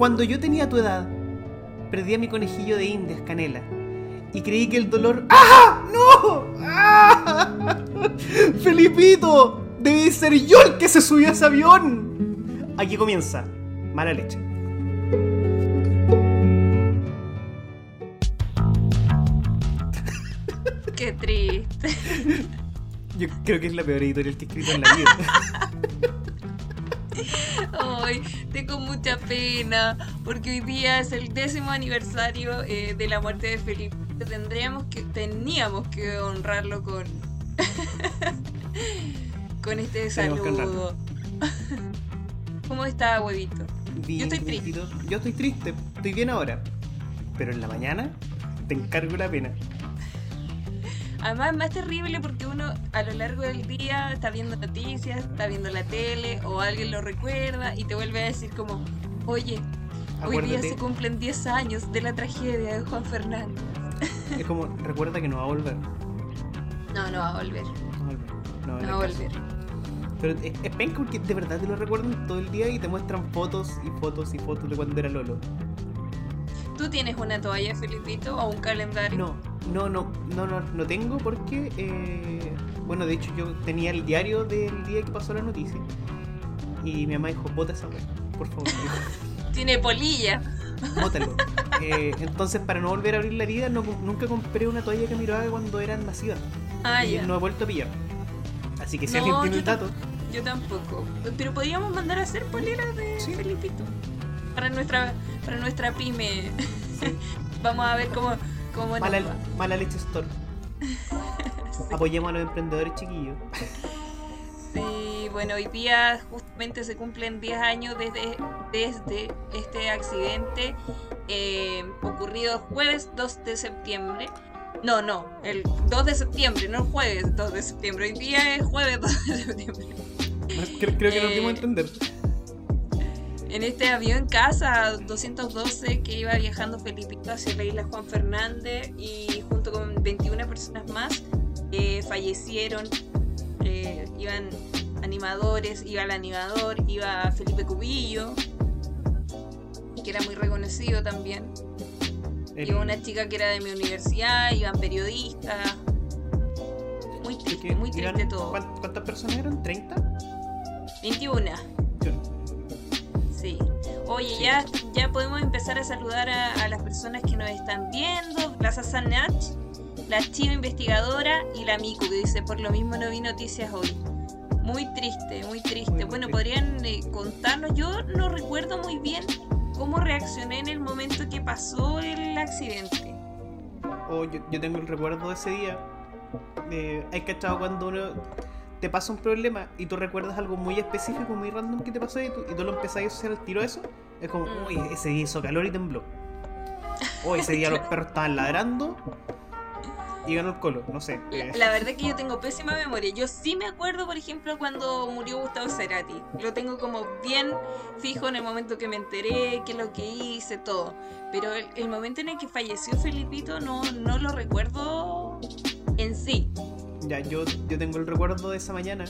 Cuando yo tenía tu edad, perdí a mi conejillo de indias, Canela. Y creí que el dolor... ¡Ah! ¡No! ¡Ah! ¡Felipito! Debe ser yo el que se subió a ese avión. Aquí comienza. Mala leche. Qué triste. Yo creo que es la peor editorial que he escrito en la vida. Ay, tengo mucha pena porque hoy día es el décimo aniversario eh, de la muerte de Felipe. Tendríamos que, teníamos que honrarlo con con este saludo. ¿Cómo está, huevito? Bien, Yo estoy triste. Yo estoy triste. Estoy bien ahora. Pero en la mañana te encargo la pena. Además, más terrible porque uno a lo largo del día está viendo noticias, está viendo la tele o alguien lo recuerda y te vuelve a decir como, oye, hoy día se cumplen 10 años de la tragedia de Juan Fernández. Es como, recuerda que no va a volver. No, no va a volver, No va a volver. No, va a volver. Pero es, es penca porque de verdad te lo recuerdan todo el día y te muestran fotos y fotos y fotos de cuando era Lolo. ¿Tú tienes una toalla, Felipito, o un calendario? No, no, no, no, no, no tengo porque, eh, bueno, de hecho yo tenía el diario del día que pasó la noticia y mi mamá dijo, bota esa wea, por favor, Tiene polilla. bótalo. Eh, entonces para no volver a abrir la herida, no, nunca compré una toalla que miraba cuando eran nacidas Ah, y ya. no he vuelto a pillar. Así que si No, alguien tiene el dato, Yo tampoco. Pero podríamos mandar a hacer poleras de Sí. Felipito. Para nuestra, para nuestra pyme. sí, Vamos a ver cómo, nos mala, leche store. Apoyemos a los emprendedores chiquillos. Sí, bueno, hoy día justamente se cumplen 10 años desde, desde este accidente eh, ocurrido jueves 2 de septiembre. No, no, el 2 de septiembre, no el jueves 2 de septiembre. Hoy día es jueves 2 de septiembre. Creo, creo que nos Eh, dimos a entender. En este avión casa 212 que iba viajando Felipito hacia la isla Juan Fernández y junto con 21 personas más eh, fallecieron. Eh, iban animadores, iba el animador, iba Felipe Cubillo, que era muy reconocido también. El- Iba una chica que era de mi universidad, iban periodistas. Muy triste, muy eran- triste todo. ¿cuán- ¿Cuántas personas eran? ¿30? 21. Sí. Oye, Sí. ya, ya podemos empezar a saludar a, a las personas que nos están viendo. La Sasanach, la Chiva investigadora y la Miku, que dice, por lo mismo no vi noticias hoy. Muy triste, muy triste. Muy, bueno, triste. podrían eh, contarnos. Yo no recuerdo muy bien cómo reaccioné en el momento que pasó el accidente. O yo, yo tengo el recuerdo de ese día. Eh, hay cachado cuando uno te pasa un problema y tú recuerdas algo muy específico, muy random que te pasó y tú, y tú lo empezás a asociar al tiro eso. Es como, Mm. uy, ese día hizo calor y tembló. O ese día los perros estaban ladrando y ganó el colo, no sé. eh, La verdad es que yo tengo pésima memoria. Yo sí me acuerdo, por ejemplo, cuando murió Gustavo Cerati. Lo tengo como bien fijo en el momento que me enteré, qué es lo que hice, todo. Pero el, el momento en el que falleció Felipito no, no lo recuerdo en sí. Ya, yo, yo tengo el recuerdo de esa mañana.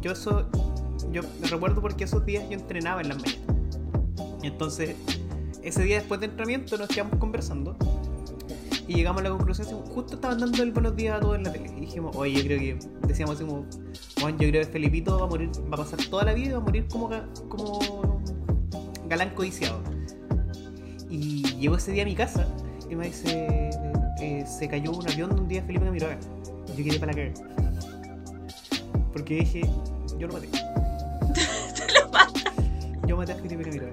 Yo eso, yo recuerdo porque esos días yo entrenaba en las mañanas. Entonces, ese día después de entrenamiento nos quedamos conversando y llegamos a la conclusión, justo estaban dando el buenos días a todos en la tele. Y dijimos, oye, yo creo que, decíamos así como, Juan, yo creo que Felipito va a morir, va a pasar toda la vida y va a morir como, como galán codiciado. Y llegó ese día a mi casa y me dice, eh, se cayó un avión de un día Felipe Camiroaga. Yo quedé para la. Porque dije, yo lo maté. Yo maté a Felipe Camiroaga.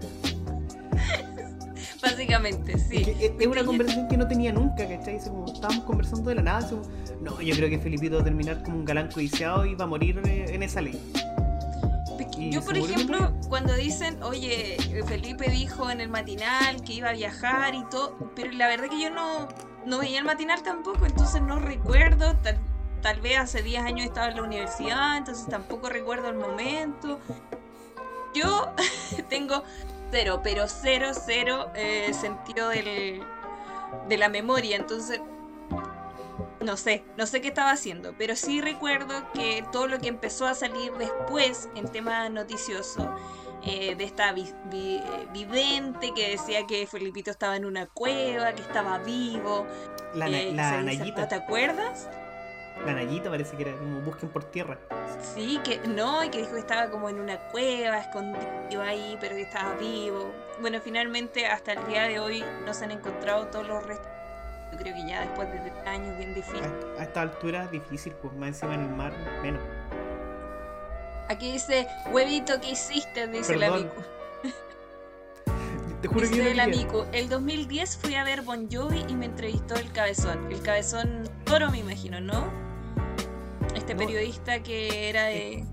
Básicamente, sí. Es, que es- es una conversación que no tenía nunca, ¿cachai? Como, estábamos conversando de la nada, como, no, yo creo que Felipito va a terminar como un galán codiciado y va a morir eh, en esa ley. Yo, por ejemplo, cuando dicen, oye, Felipe dijo en el matinal que iba a viajar y todo, pero la verdad que yo no, no veía el matinal tampoco, entonces no recuerdo, tal, vez hace 10 años estaba en la universidad, entonces tampoco recuerdo el momento. Yo tengo cero, pero cero, cero eh, sentido del, de la memoria, entonces no sé, no sé qué estaba haciendo, pero sí recuerdo que todo lo que empezó a salir después en tema noticioso eh, de esta vi- vi- eh, vidente que decía que Felipito estaba en una cueva, que estaba vivo. La, eh, la ¿Te acuerdas? La Nayita parece que era como busquen por tierra. Sí, que no, y que dijo que estaba como en una cueva, escondido ahí, pero que estaba vivo. Bueno, finalmente hasta el día de hoy no se han encontrado todos los restos. Yo creo que ya después de tres años bien difícil. A, a esta altura difícil, pues más encima en el mar, menos. Aquí dice, huevito, ¿qué hiciste? Dice la Perdón. Miku. Te juro que yo la quería. Miku, el 2010 fui a ver Bon Jovi y me entrevistó el cabezón. El cabezón toro, me imagino, ¿no? Este No. periodista que era de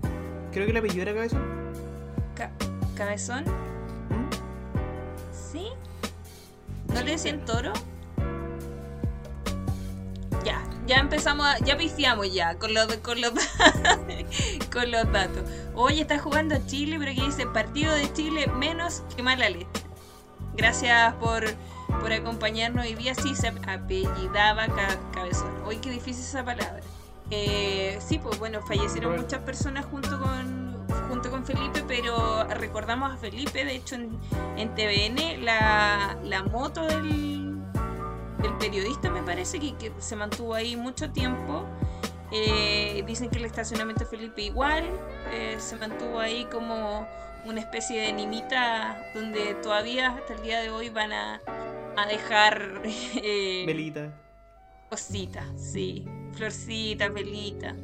Creo que el apellido era cabezón. ca- cabezón. ¿Mm? ¿Sí? ¿No le decían toro? Ya, ya empezamos, a- ya pifiamos ya con los, con los, con los datos. Hoy está jugando Chile, pero aquí dice partido de Chile menos que mala leche. Gracias por, por acompañarnos hoy día. Sí, se apellidaba Ca- Cabezón. Hoy qué difícil esa palabra. Eh, sí, pues bueno, fallecieron Bueno. muchas personas junto con, junto con Felipe, pero recordamos a Felipe, de hecho en, en TVN, la, la moto del, del periodista me parece que, que se mantuvo ahí mucho tiempo. Eh, dicen que el estacionamiento de Felipe igual eh, se mantuvo ahí como una especie de nimita donde todavía hasta el día de hoy van a, a dejar eh, Velita. cositas, sí, florcitas, velitas.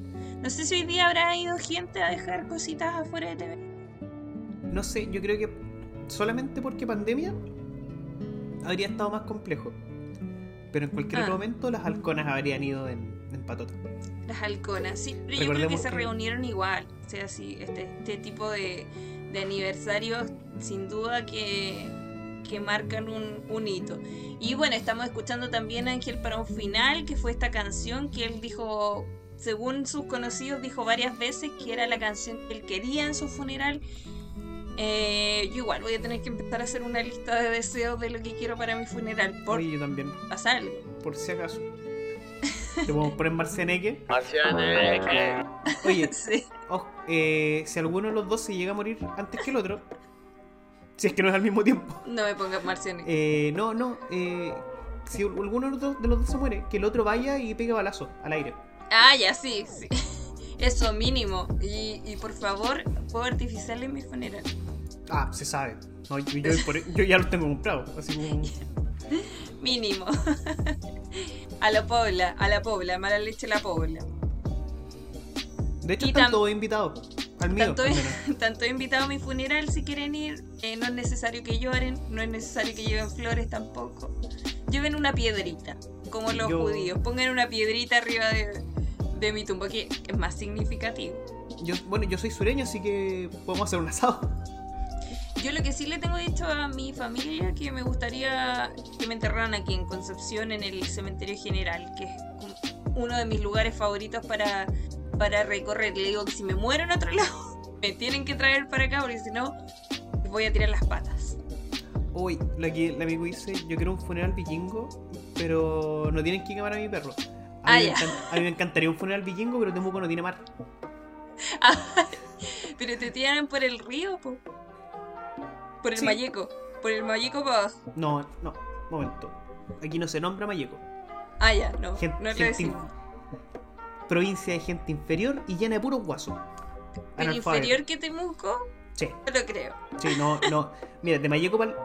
No sé si hoy día habrá ido gente a dejar cositas afuera de TV. No sé, yo creo que solamente porque pandemia habría estado más complejo. Pero en cualquier Ah. otro momento las halconas habrían ido en, en patota. Las halconas, sí, pero yo creo que se reunieron igual. O sea, sí, este, este tipo de, de aniversarios, sin duda que, que marcan un, un hito. Y bueno, estamos escuchando también a Ángel para un final, que fue esta canción que él dijo, según sus conocidos, dijo varias veces que era la canción que él quería en su funeral. Eh, yo igual voy a tener que empezar a hacer una lista de deseos de lo que quiero para mi funeral, por Oye, yo también, pasar algo. por si acaso. Le podemos poner Marcianeque. Marcianeque. Oye, Sí. ojo, eh, si alguno de los dos se llega a morir antes que el otro, si es que no es al mismo tiempo, No me pongas marcianes. eh, no, no, eh, si alguno de los, dos, de los dos se muere, que el otro vaya y pegue balazo al aire. Ah, ya, sí, sí. Eso mínimo. Y, y por favor, fuego artificial en mi funeral. Ah, se sabe. No, yo, yo por- yo ya los tengo comprados. Así como. Mínimo. a la pobla, a la pobla, mala leche a la pobla. De hecho, Y están todos invitados. Al mío, Tanto, al menos. tanto he invitado a mi funeral si quieren ir. eh, no es necesario que lloren, no es necesario que lleven flores tampoco. Lleven una piedrita, como los Yo- judíos. Pongan una piedrita arriba de, de mi tumba, que es más significativo. Yo, bueno, yo soy sureño, así que podemos hacer un asado. Yo lo que sí le tengo dicho a mi familia que me gustaría que me enterraran aquí en Concepción, en el cementerio general, que es uno de mis lugares favoritos para, para recorrer. Le digo que si me muero en otro lado, me tienen que traer para acá, porque si no, les voy a tirar las patas. Uy, que el amigo dice, yo quiero un funeral vikingo, pero no tienen que quemar a mi perro. A Ah, mí, ya. encan- a mí me encantaría un funeral vikingo, pero Temuco no tiene mar. Pero te tiran por el río, po. por el Sí. Mayeco, por el Mayeco para abajo. No, no, momento. Aquí no se nombra Mayeco. Ah, ya, no, Gen- no lo gente decimos. inf- Provincia de gente inferior y llena de puros guasos. ¿El Analfabetos. inferior que Temuco? Sí, No lo creo. sí, no, no. Mira, de Mayeco para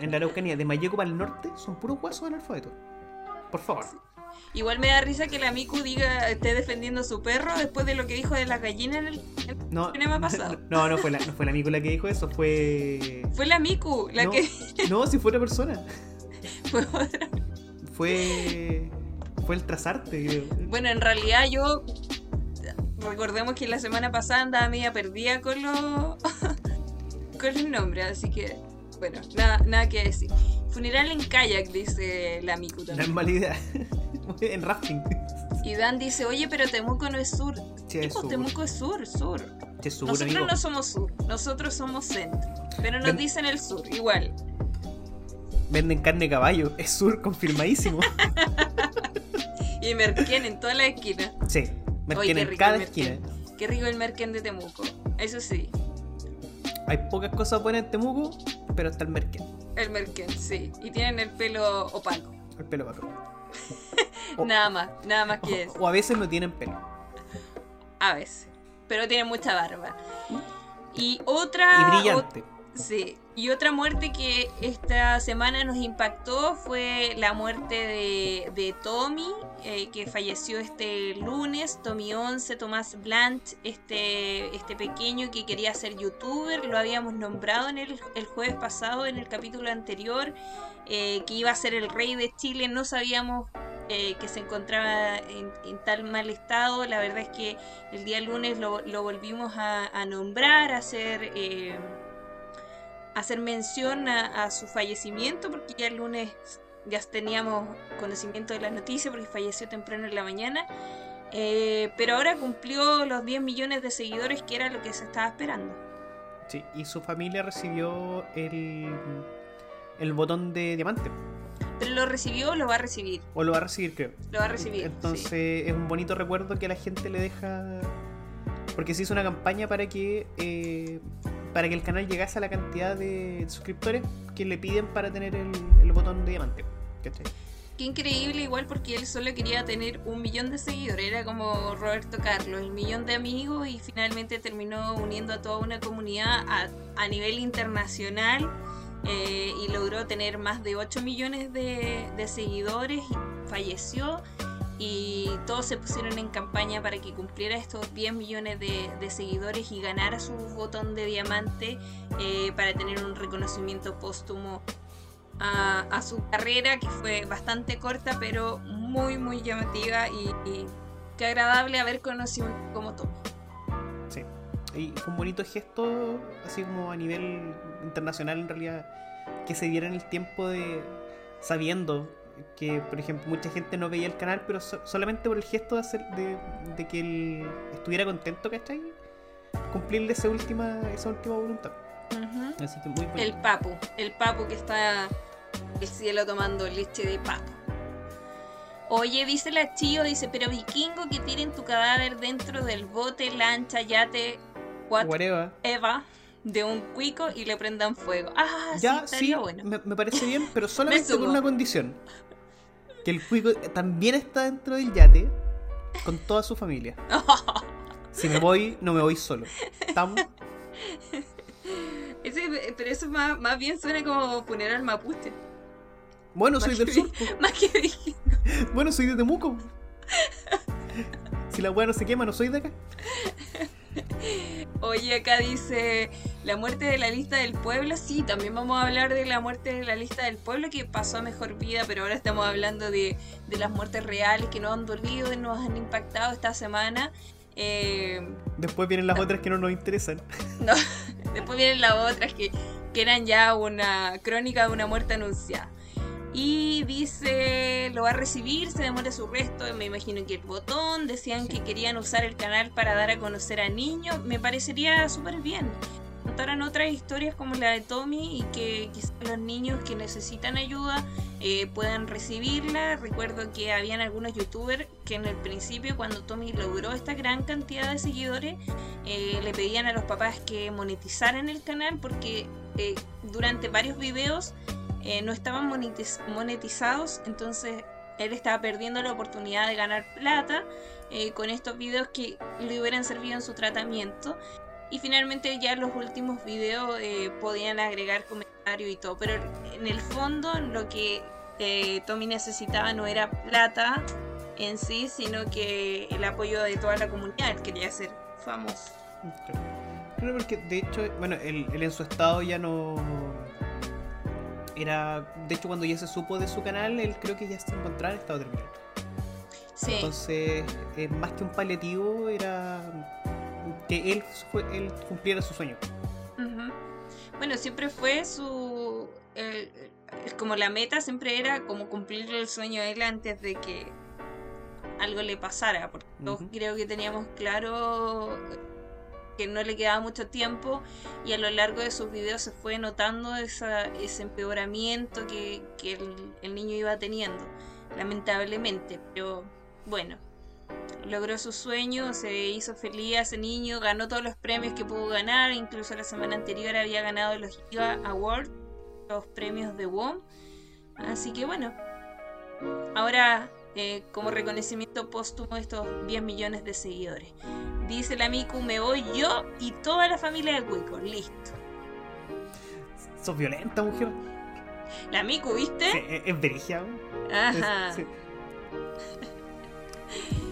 en la Araucanía, de Mayeco para el norte son puros guasos analfabetos. Por favor. Igual me da risa que la Miku diga, esté defendiendo a su perro después de lo que dijo de las gallinas en el... No, ¿Qué me ha pasado? no, no fue la, no fue la Miku la que dijo eso, fue. Fue la Miku la no, que no, si fue otra persona. fue otra. Fue. Fue el trazarte, creo. Bueno, en realidad yo... Recordemos que la semana pasada andaba media perdida con los... con los nombres, así que... Bueno, nada, nada que decir. Funeral en kayak, dice la Miku No es también. mala idea. en rafting. Y Dan dice, oye, pero Temuco no es sur. Che, Tipo, sur. Temuco es sur, sur. Che, sur, Nosotros amigo. no somos sur, nosotros somos centro. Pero nos Ven- dicen el sur, igual. Venden carne de caballo. Es sur, confirmadísimo. Y Merquén en toda la esquina. sí, Merquén qué en cada esquina. Merquén. Qué rico el Merquén de Temuco. Eso sí. Hay pocas cosas buenas en Temuco, pero está el Merkel, El Merkel, sí. Y tienen el pelo opaco. el pelo vaco. O- Nada más, nada más que eso. O a veces no tienen pelo. A veces. Pero tienen mucha barba. Y otra. Y brillante. Sí, y otra muerte que esta semana nos impactó fue la muerte de, Tommy, eh, que falleció este lunes. Tommy 11, Tomás Blunt, este, este pequeño que quería ser youtuber, lo habíamos nombrado en el, jueves pasado, en el capítulo anterior, eh, que iba a ser el rey de Chile. No sabíamos eh, que se encontraba en, tal mal estado. La verdad es que el día lunes lo, volvimos a, nombrar, a hacer, eh, hacer mención a, a su fallecimiento, porque ya el lunes ya teníamos conocimiento de la noticia, porque falleció temprano en la mañana. Eh, pero ahora cumplió los 10 millones de seguidores, que era lo que se estaba esperando. Sí, y su familia recibió el, el botón de diamante. Pero lo recibió, lo va a recibir. O lo va a recibir, creo. Lo va a recibir. Entonces sí. es un bonito recuerdo que a la gente le deja. Porque se hizo una campaña para que eh, para que el canal llegase a la cantidad de suscriptores que le piden para tener el, el botón de diamante. Qué increíble, igual porque él solo quería tener un millón de seguidores, era como Roberto Carlos, el millón de amigos y finalmente terminó uniendo a toda una comunidad a, a nivel internacional eh, y logró tener más de 8 millones de, de seguidores, y falleció y todos se pusieron en campaña para que cumpliera estos 10 millones de, seguidores y ganara su botón de diamante eh, para tener un reconocimiento póstumo a, a su carrera, que fue bastante corta, pero muy, muy llamativa y, y qué agradable haber conocido como Tommy. Sí. Y fue un bonito gesto, así como a nivel internacional en realidad, que se dieran el tiempo de sabiendo que, por ejemplo, mucha gente no veía el canal, pero so- solamente por el gesto de, hacer, de, de que él estuviera contento, ¿cachai? Cumplirle esa última, esa última voluntad. Así que muy bonito. El papu, el papu que está el cielo tomando leche de papu. Oye, dice la Chío, dice, pero vikingo que tiren tu cadáver dentro del bote, lancha, yate, Whatever. whatever, de un cuico y le prendan fuego. Ah, Ya, sí, sí, bueno. me, me parece bien, pero solamente con una condición. Que el cuico también está dentro del yate con toda su familia. Si me voy, no me voy solo. ¿Estamos? Ese- pero eso más, más bien suena como poner al mapuche. Bueno, soy del sur. Más que. Bueno, soy de Temuco. Si la weá no se quema, no soy de acá. Oye, acá dice la muerte de la lista del pueblo. Sí, también vamos a hablar de la muerte de la lista del pueblo que pasó a mejor vida, pero ahora estamos hablando de, de las muertes reales que nos han dolido y nos han impactado esta semana. Eh, Después vienen las otras que no nos interesan. no, después vienen las otras que, que eran ya una crónica de una muerte anunciada. Y dice, lo va a recibir, se demora su resto, me imagino que el botón, decían que querían usar el canal para dar a conocer a niños, me parecería súper bien. Contaran otras historias como la de Tommy y que quizás los niños que necesitan ayuda eh, puedan recibirla. Recuerdo que habían algunos youtubers que en el principio cuando Tommy logró esta gran cantidad de seguidores eh, le pedían a los papás que monetizaran el canal porque eh, durante varios videos eh, no estaban monetiz- monetizados, entonces él estaba perdiendo la oportunidad de ganar plata eh, con estos videos que le hubieran servido en su tratamiento. Y finalmente ya los últimos videos eh, podían agregar comentarios y todo, pero en el fondo lo que Tommy necesitaba no era plata en sí, sino que el apoyo de toda la comunidad, él quería ser famoso. Claro, porque de hecho, bueno, él en su estado ya no. Era. De hecho, cuando ya se supo de su canal, él creo que ya se encontraba en estado terminal. Sí. Entonces, eh, más que un paliativo, era que él, él cumpliera su sueño. Ujú. Bueno, siempre fue su. el- el- como la meta siempre era como cumplir el sueño a él antes de que algo le pasara. Porque todos Ujú. creo que teníamos claro que no le quedaba mucho tiempo y a lo largo de sus videos se fue notando esa, ese empeoramiento que, el, niño iba teniendo, lamentablemente. Pero bueno, logró su sueño, se hizo feliz ese niño, ganó todos los premios que pudo ganar, incluso la semana anterior había ganado los Giga Awards, los premios de WOM. Así que bueno, ahora eh, como reconocimiento póstumo estos 10 millones de seguidores. Dice la Miku, me voy yo y toda la familia de Cuico, listo. Sos violenta, mujer. La Miku, ¿viste? Sí, es, es weón. Ajá. Es- sí.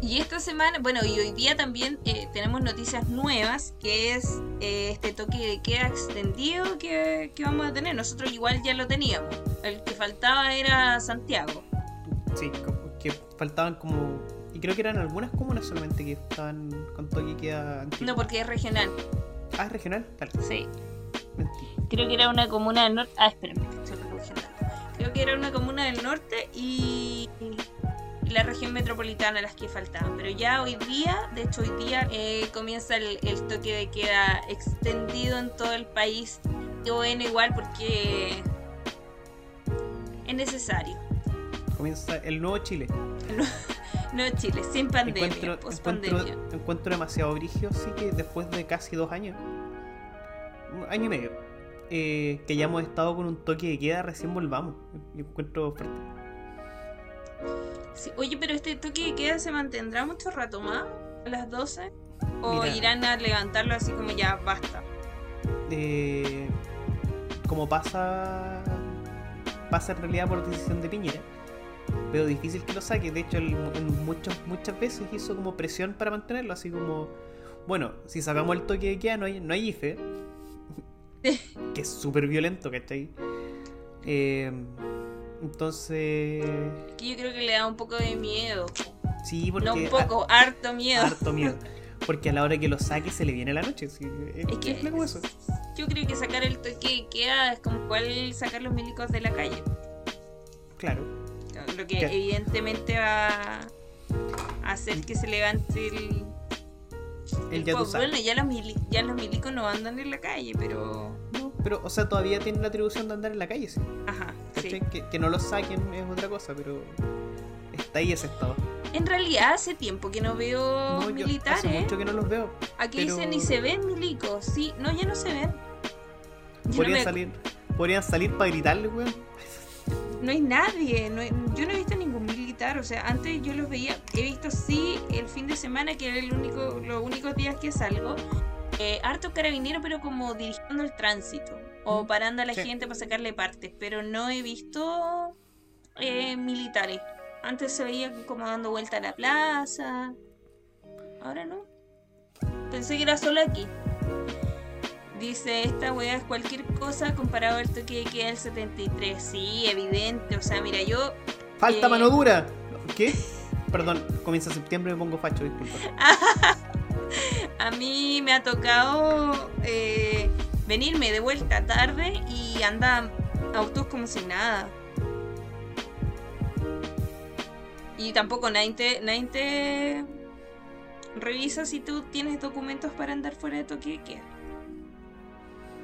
Y esta semana, bueno, y hoy día también eh, tenemos noticias nuevas, que es eh, este toque de queda extendido que, que vamos a tener. Nosotros igual ya lo teníamos. El que faltaba era Santiago. Sí, que faltaban como. Y creo que eran algunas comunas solamente que estaban con toque de queda antiguo. No, porque es regional. Ah, es regional, tal. Sí. Mentira. Creo que era una comuna del norte. Ah, espérame. Creo que era una comuna del norte y y la región metropolitana las que faltaban. Pero ya hoy día, de hecho hoy día, eh, comienza el, el toque de queda extendido en todo el país. Y bueno, igual porque es necesario. Comienza el nuevo Chile. No Chile, sin pandemia, encuentro, post encuentro, pandemia. encuentro demasiado brigio, sí que después de casi dos años, un año y medio, eh, que ya hemos estado con un toque de queda, recién volvamos. Yo encuentro fuerte. Sí, Oye, pero este toque de queda se mantendrá mucho rato más, a las 12. O Mira. irán a levantarlo así como ya basta. Eh, como pasa pasa en realidad por decisión de Piñera veo difícil que lo saque de hecho en muchos, muchas veces hizo como presión para mantenerlo así como bueno si sacamos el toque de queda no hay, no hay IFE que es súper violento ¿cachai? Eh, entonces Que yo creo que le da un poco de miedo. sí porque No un poco, harto miedo. harto miedo porque a la hora que lo saque se le viene la noche sí, es, Es que como eso. yo creo que sacar el toque de queda es como cual sacar los milicos de la calle. claro Lo que evidentemente va a hacer que se levante el... el ya Pues, sabes bueno, ya los, mili- ya los milicos no andan en la calle, pero... No, pero, o sea, todavía tienen la atribución de andar en la calle, sí. Ajá. Que, que no lo saquen es otra cosa, pero está ahí ese estado. En realidad hace tiempo que no veo No, yo militares. hace mucho que no los veo. Aquí pero- dicen ni se ven milicos. Sí, no, ya no se ven. Ya no, Podrían me- salir, podrían salir para gritarle, weón. no hay nadie. no hay- yo no he visto ningún militar. O sea, antes yo los veía. He visto sí el fin de semana, que era el único, los únicos días que salgo. Eh, harto carabinero, pero como dirigiendo el tránsito. O parando a la sí. gente para sacarle partes. Pero no he visto eh, militares. Antes se veía como dando vuelta a la plaza. Ahora no. Pensé que era solo aquí. Dice, esta weá es cualquier cosa comparado al toque de queda del 73. Sí, evidente. O sea, mira, yo ¡Falta Eh. mano dura! ¿Qué? Perdón, comienza septiembre y me pongo facho, disculpa. a mí me ha tocado eh, venirme de vuelta tarde y andan autos como si nada. Y tampoco nadie te, nadie te revisa si tú tienes documentos para andar fuera de toque de queda.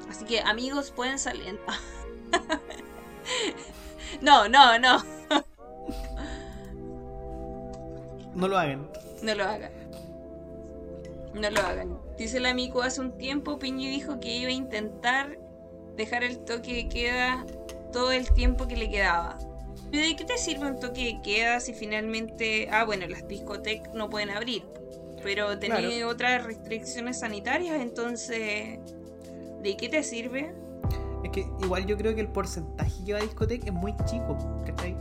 Así que amigos pueden salir. No, no, no, No lo hagan. no lo hagan. No lo hagan. Dice el amigo hace un tiempo, Piñi dijo que iba a intentar dejar el toque de queda todo el tiempo que le quedaba. ¿Pero de qué te sirve un toque de queda si finalmente... Ah, bueno, las discotecas no pueden abrir. Pero Claro. otras restricciones sanitarias, entonces... ¿De qué te sirve? Es que igual yo creo que el porcentaje que va a discoteca es muy chico, ¿cachai?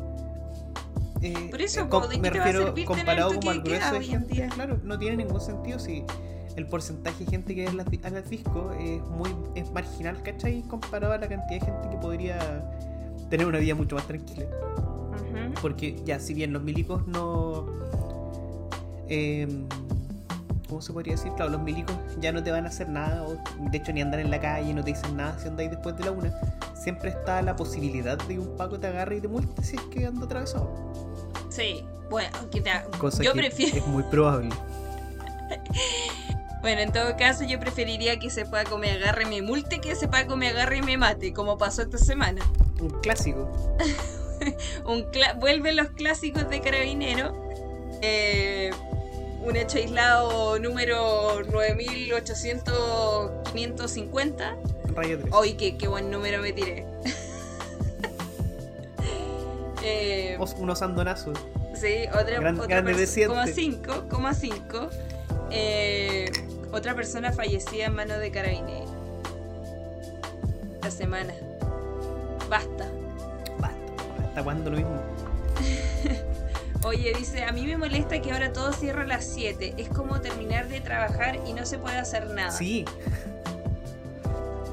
Eh, Por eso, eh, po, ¿de qué me te va a refiero servir tener comparado el como al grueso de gente, día? claro, no tiene ningún sentido si el porcentaje de gente que es la, a las disco es muy es marginal, ¿cachai? Comparado a la cantidad de gente que podría tener una vida mucho más tranquila. Porque ya, si bien los milicos no... em, ¿Cómo se podría decir? Claro, los milicos ya no te van a hacer nada, o de hecho ni andan en la calle, no te dicen nada si andáis después de la una. Siempre está la posibilidad de que un paco te agarre y te multe si es que anda atravesado. Sí, bueno, que te- Cosa yo que prefiero... es muy probable. Bueno, en todo caso yo preferiría que ese Paco me agarre me multe que ese Paco me agarre y me mate, como pasó esta semana. Un clásico. un cla- vuelven los clásicos de Carabinero. Eh, un hecho aislado número 9800-550. Raya 3. Hoy qué, qué buen número me tiré. Eh, Os- unos andonazos. sí, otra, Gran- otra grande perso- decente. coma cinco, coma cinco. Eh, otra persona fallecida en manos de carabineros. La semana. Basta. Basta. ¿Hasta cuándo lo mismo? Oye, dice, a mí me molesta que ahora todo cierra a las 7. Es como terminar de trabajar y no se puede hacer nada. Sí,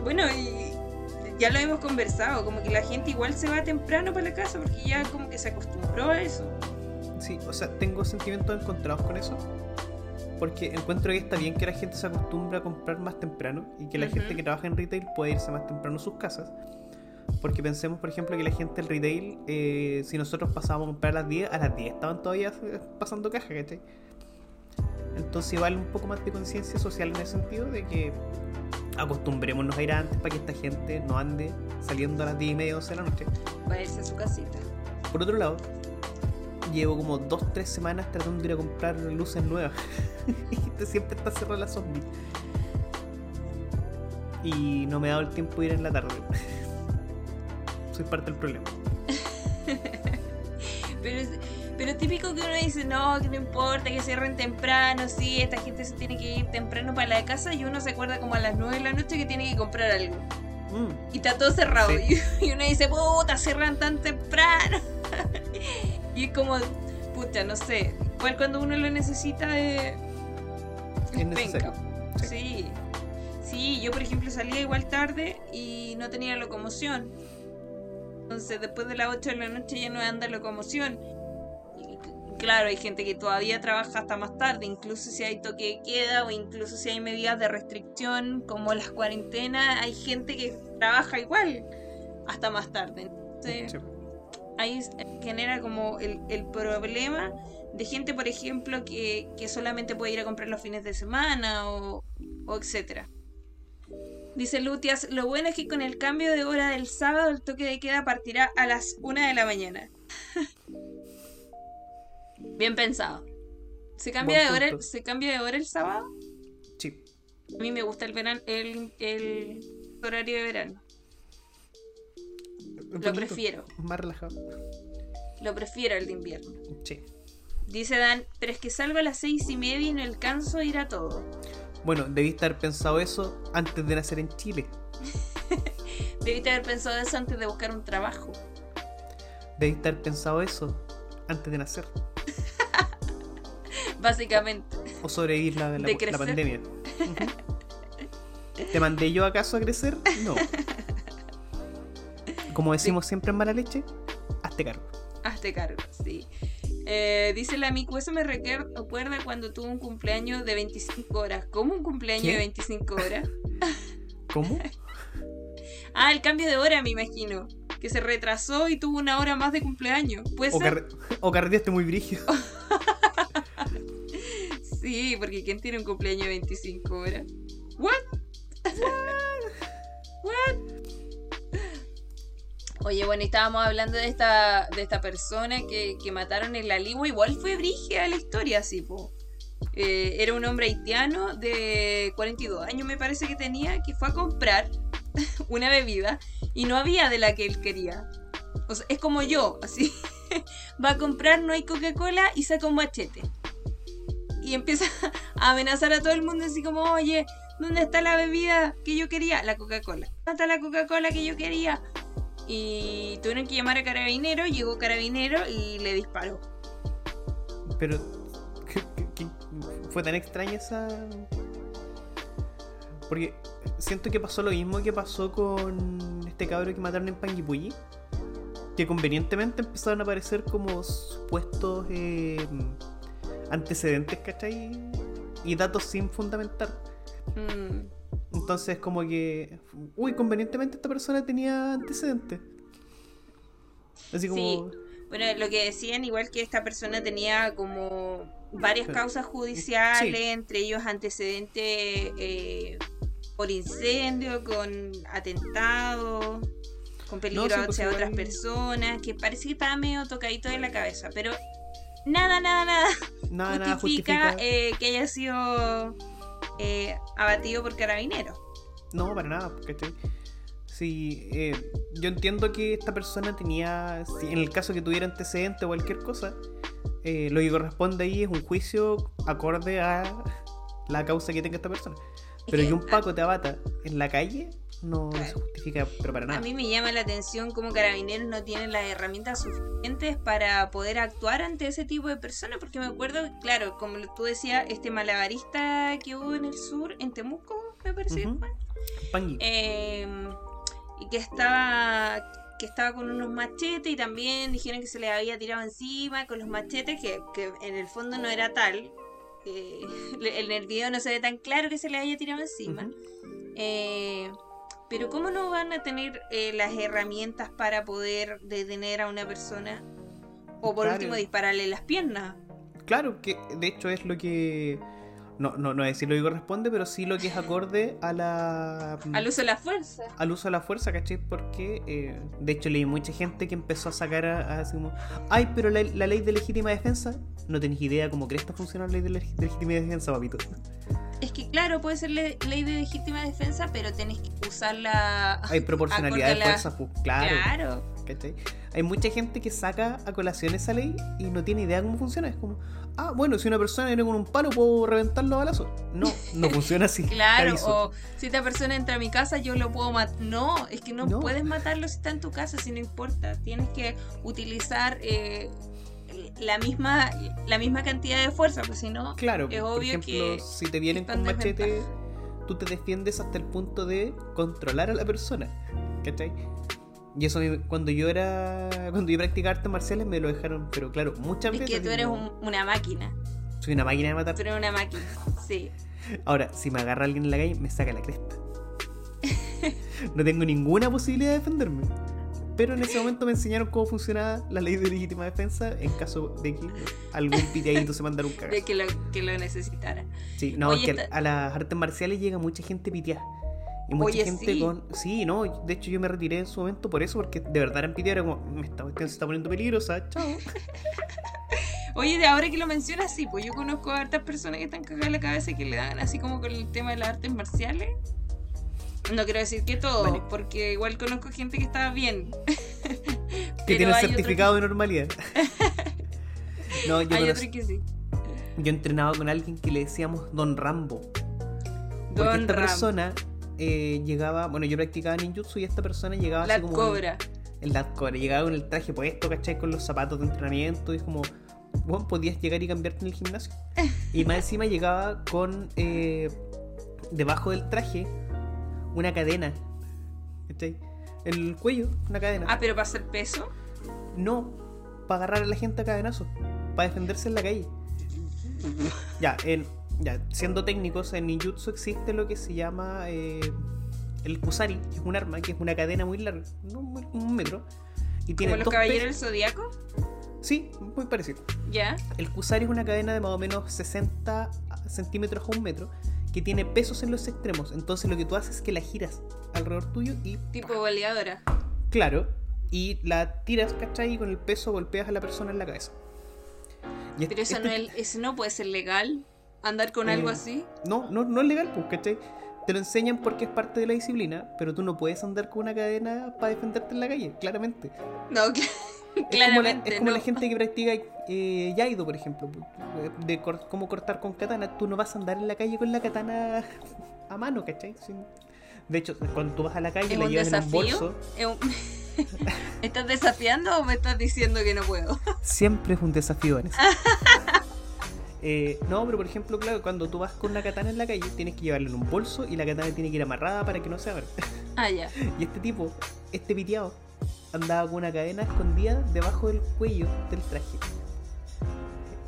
Bueno, y ya lo hemos conversado, como que la gente igual se va temprano para la casa porque ya como que se acostumbró a eso. sí. O sea, tengo sentimientos encontrados con eso. Porque encuentro que está bien que la gente se acostumbre a comprar más temprano y que la Ujú. gente que trabaja en retail pueda irse más temprano a sus casas. Porque pensemos, por ejemplo, que la gente del retail, eh, si nosotros pasábamos a comprar a las 10, a las 10 estaban todavía eh, pasando caja, ¿cachai? Entonces vale un poco más de conciencia social en el sentido de que acostumbrémonos a ir antes para que esta gente no ande saliendo a las 10 y media, 11 de la noche. Para irse a su casita. Por otro lado, llevo como 2-3 semanas tratando de ir a comprar luces nuevas. y siempre está cerrada la zombie. Y no me ha dado el tiempo de ir en la tarde. Soy parte del problema. Pero, es- pero típico que uno dice, no, que no importa, que cierren temprano, sí, esta gente se tiene que ir temprano para la casa y uno se acuerda como a las 9 de la noche que tiene que comprar algo. Mm, Y está todo cerrado. Sí. Y, y uno dice, puta, cierran tan temprano. y es como, puta, no sé. Igual cuando uno lo necesita eh, es es necesario. penca. Sí. Sí, yo por ejemplo salía igual tarde y no tenía locomoción. Entonces después de las 8 de la noche ya no anda locomoción. Claro, hay gente que todavía trabaja hasta más tarde, incluso si hay toque de queda o incluso si hay medidas de restricción como las cuarentenas, hay gente que trabaja igual hasta más tarde. Entonces, Sí. ahí s- genera como el, el problema de gente, por ejemplo, que, que solamente puede ir a comprar los fines de semana o, o etcétera. Dice Lutias, lo bueno es que con el cambio de hora del sábado el toque de queda partirá a las 1 de la mañana. Bien pensado. ¿Se cambia, de hora, punto. ¿Se cambia de hora el sábado? Sí. A mí me gusta el verano, el, el horario de verano. Lo bonito, prefiero. Más relajado. Lo prefiero el de invierno. Sí. Dice Dan, pero es que salgo a las seis y media y no alcanzo a ir a todo. Bueno, debiste haber pensado eso antes de nacer en Chile. Debiste haber pensado eso antes de buscar un trabajo. Debiste haber pensado eso antes de nacer. Básicamente. O sobrevivir la, la- la pandemia. ¿Te mandé yo acaso a crecer? No. Como decimos siempre en mala leche, hazte cargo. Hazte cargo, sí. Eh, dice la Miku, eso me recuer- recuerda cuando tuvo un cumpleaños de 25 horas. ¿Cómo un cumpleaños ¿Qué? de 25 horas? ¿Cómo? Ah, el cambio de hora, me imagino. Que se retrasó y tuvo una hora más de cumpleaños. ¿Puede O, ser? o carreteaste muy brígido. Sí, porque ¿quién tiene un cumpleaños de 25 horas? ¿What? ¿What? Oye, bueno, estábamos hablando de esta, de esta persona que, que mataron en la Ligua. Igual fue brígida la historia, así, po. Eh, era un hombre haitiano de 42 años, me parece que tenía, que fue a comprar una bebida y no había de la que él quería. O sea, es como yo, así. Va a comprar, no hay Coca-Cola y saca un machete. Y empieza a amenazar a todo el mundo así como, oye, ¿dónde está la bebida que yo quería? La Coca-Cola. ¿Dónde está la Coca-Cola que yo quería? Y tuvieron que llamar a Carabinero, llegó Carabinero y le disparó. Pero ¿qué- fue tan extraña esa. Porque siento que pasó lo mismo que pasó con este cabro que mataron en Panguipulli. Que convenientemente empezaron a aparecer como supuestos eh, antecedentes, ¿cachai? Y datos sin fundamentar. Mm, Entonces, como que. Uy, convenientemente esta persona tenía antecedentes. Así como. Bueno, lo que decían, igual que esta persona tenía como varias Sí. causas judiciales, Sí. entre ellos antecedentes eh, por incendio, con atentado. con peligro No, sí, pues hacia otras personas, que parece que estaba medio tocadito de la cabeza, pero nada, nada, nada Nada, nada justifica, justifica. eh, que haya sido eh, abatido por carabineros. No, para nada, ¿cachai? Sí, eh, yo entiendo que esta persona tenía, si en el caso que tuviera antecedente o cualquier cosa, eh, lo que corresponde ahí es un juicio acorde a la causa que tenga esta persona. Pero que un Paco te abata en la calle, no, se justifica, pero para A nada. mí me llama la atención cómo carabineros no tienen las herramientas suficientes para poder actuar ante ese tipo de personas, porque me acuerdo, claro, como tú decías, este malabarista que hubo en el sur, en Temuco, me parece. fue, Pangui. eh, y que estaba que estaba con unos machetes y también dijeron que se le había tirado encima con los machetes que, que en el fondo no era tal eh, en el video no se ve tan claro que se le haya tirado encima eh, pero cómo no van a tener eh, las herramientas para poder detener a una persona o por Claro. último dispararle las piernas Claro, que de hecho es lo que. No, no, no es decir lo que corresponde, pero sí lo que es acorde a la. al uso de la fuerza al uso de la fuerza, ¿cachai? Porque, eh, de hecho, leí mucha gente que empezó a sacar a, a así como, ay, pero la, la ley de legítima defensa, no tenés idea cómo crees que funciona la ley de legítima defensa, papito. Es que claro, puede ser le- ley de legítima defensa, pero tenés que usarla. Hay proporcionalidad de fuerza, pues, claro, Claro. ¿cachai? Hay mucha gente que saca a colación esa ley y no tiene idea cómo funciona. Es como, ah, bueno, si una persona viene con un palo, puedo reventarlo a balazos. No, no funciona así. Claro, o si esta persona entra a mi casa, yo lo puedo matar. No, es que no, No. puedes matarlo si está en tu casa, si no importa. Tienes que utilizar eh, la misma la misma cantidad de fuerza, pues si no, Claro, es por obvio ejemplo, que si te vienen con machete, desventaja. tú te defiendes hasta el punto de controlar a la persona. ¿Cachai? Y eso cuando yo era. Cuando yo practicaba artes marciales me lo dejaron, pero claro, muchas es veces. que tú eres un- una máquina. Soy una máquina de matar. Tú eres una máquina, sí. Ahora, si me agarra alguien en la calle, me saca la cresta. no tengo ninguna posibilidad de defenderme. Pero en ese momento me enseñaron cómo funcionaba la ley de legítima defensa en caso de que algún piteadito se mandara un De cagazo. que lo, que lo necesitara. Sí, no, Oye, es que a las artes marciales llega mucha gente piteada. Y mucha Oye, gente sí. con. Sí, no, de hecho yo me retiré en su momento por eso, porque de verdad eran piteadas, era como, esta cuestión se está poniendo peligrosa, chao. Oye, de ahora que lo mencionas, sí, pues yo conozco a hartas personas que están cagadas en la cabeza y que le dan así como con el tema de las artes marciales. No quiero decir que todo, Vale. porque igual conozco gente que está bien. que tiene el certificado de normalidad. no, yo, Hay conocí- que sí. yo entrenaba con alguien que le decíamos Don Rambo. Porque Don esta Ram, persona eh, llegaba, bueno, yo practicaba ninjutsu y esta persona llegaba la así como. cobra. El Lat Cobra, llegaba con el traje puesto, ¿cachai? Con los zapatos de entrenamiento y es como, bueno, podías llegar y cambiarte en el gimnasio. Y más encima llegaba con, eh, debajo del traje, una cadena, ¿cachai? El cuello, una cadena. Ah, pero para hacer peso. No, para agarrar a la gente a cadenazo, para defenderse en la calle. Ya, en, ya, siendo técnicos, en ninjutsu existe lo que se llama eh, el kusari, que es un arma, que es una cadena muy larga, no, muy- un metro. Y tiene Como los caballeros del zodiaco. Sí, muy parecido. Ya. El kusari es una cadena de más o menos 60 centímetros a un metro que tiene pesos en los extremos. Entonces lo que tú haces es que la giras alrededor tuyo y Tipo boleadora. Claro, y la tiras, ¿cachai? Y con el peso golpeas a la persona en la cabeza. Y Pero eso este- no, es, no puede ser legal. Andar con Eh, algo así. no, no, no es legal, pues, ¿cachai? Te lo enseñan porque es parte de la disciplina, pero tú no puedes andar con una cadena para defenderte en la calle, claramente. No, cl- Es como la, claramente es como no. la gente que practica eh, Yaido, por ejemplo, de cor- cómo cortar con katana. Tú no vas a andar en la calle con la katana a mano, ¿cachai? Sin- De hecho, cuando tú vas a la calle ¿Es la llevas en un bolso. Es un- ¿Me estás desafiando o me estás diciendo que no puedo? Siempre es un desafío en eso. Eh, no, pero por ejemplo, claro, cuando tú vas con una katana en la calle, tienes que llevarla en un bolso y la katana tiene que ir amarrada para que no se abra. Ah, ya. Y este tipo, este piteado, andaba con una cadena escondida debajo del cuello del traje.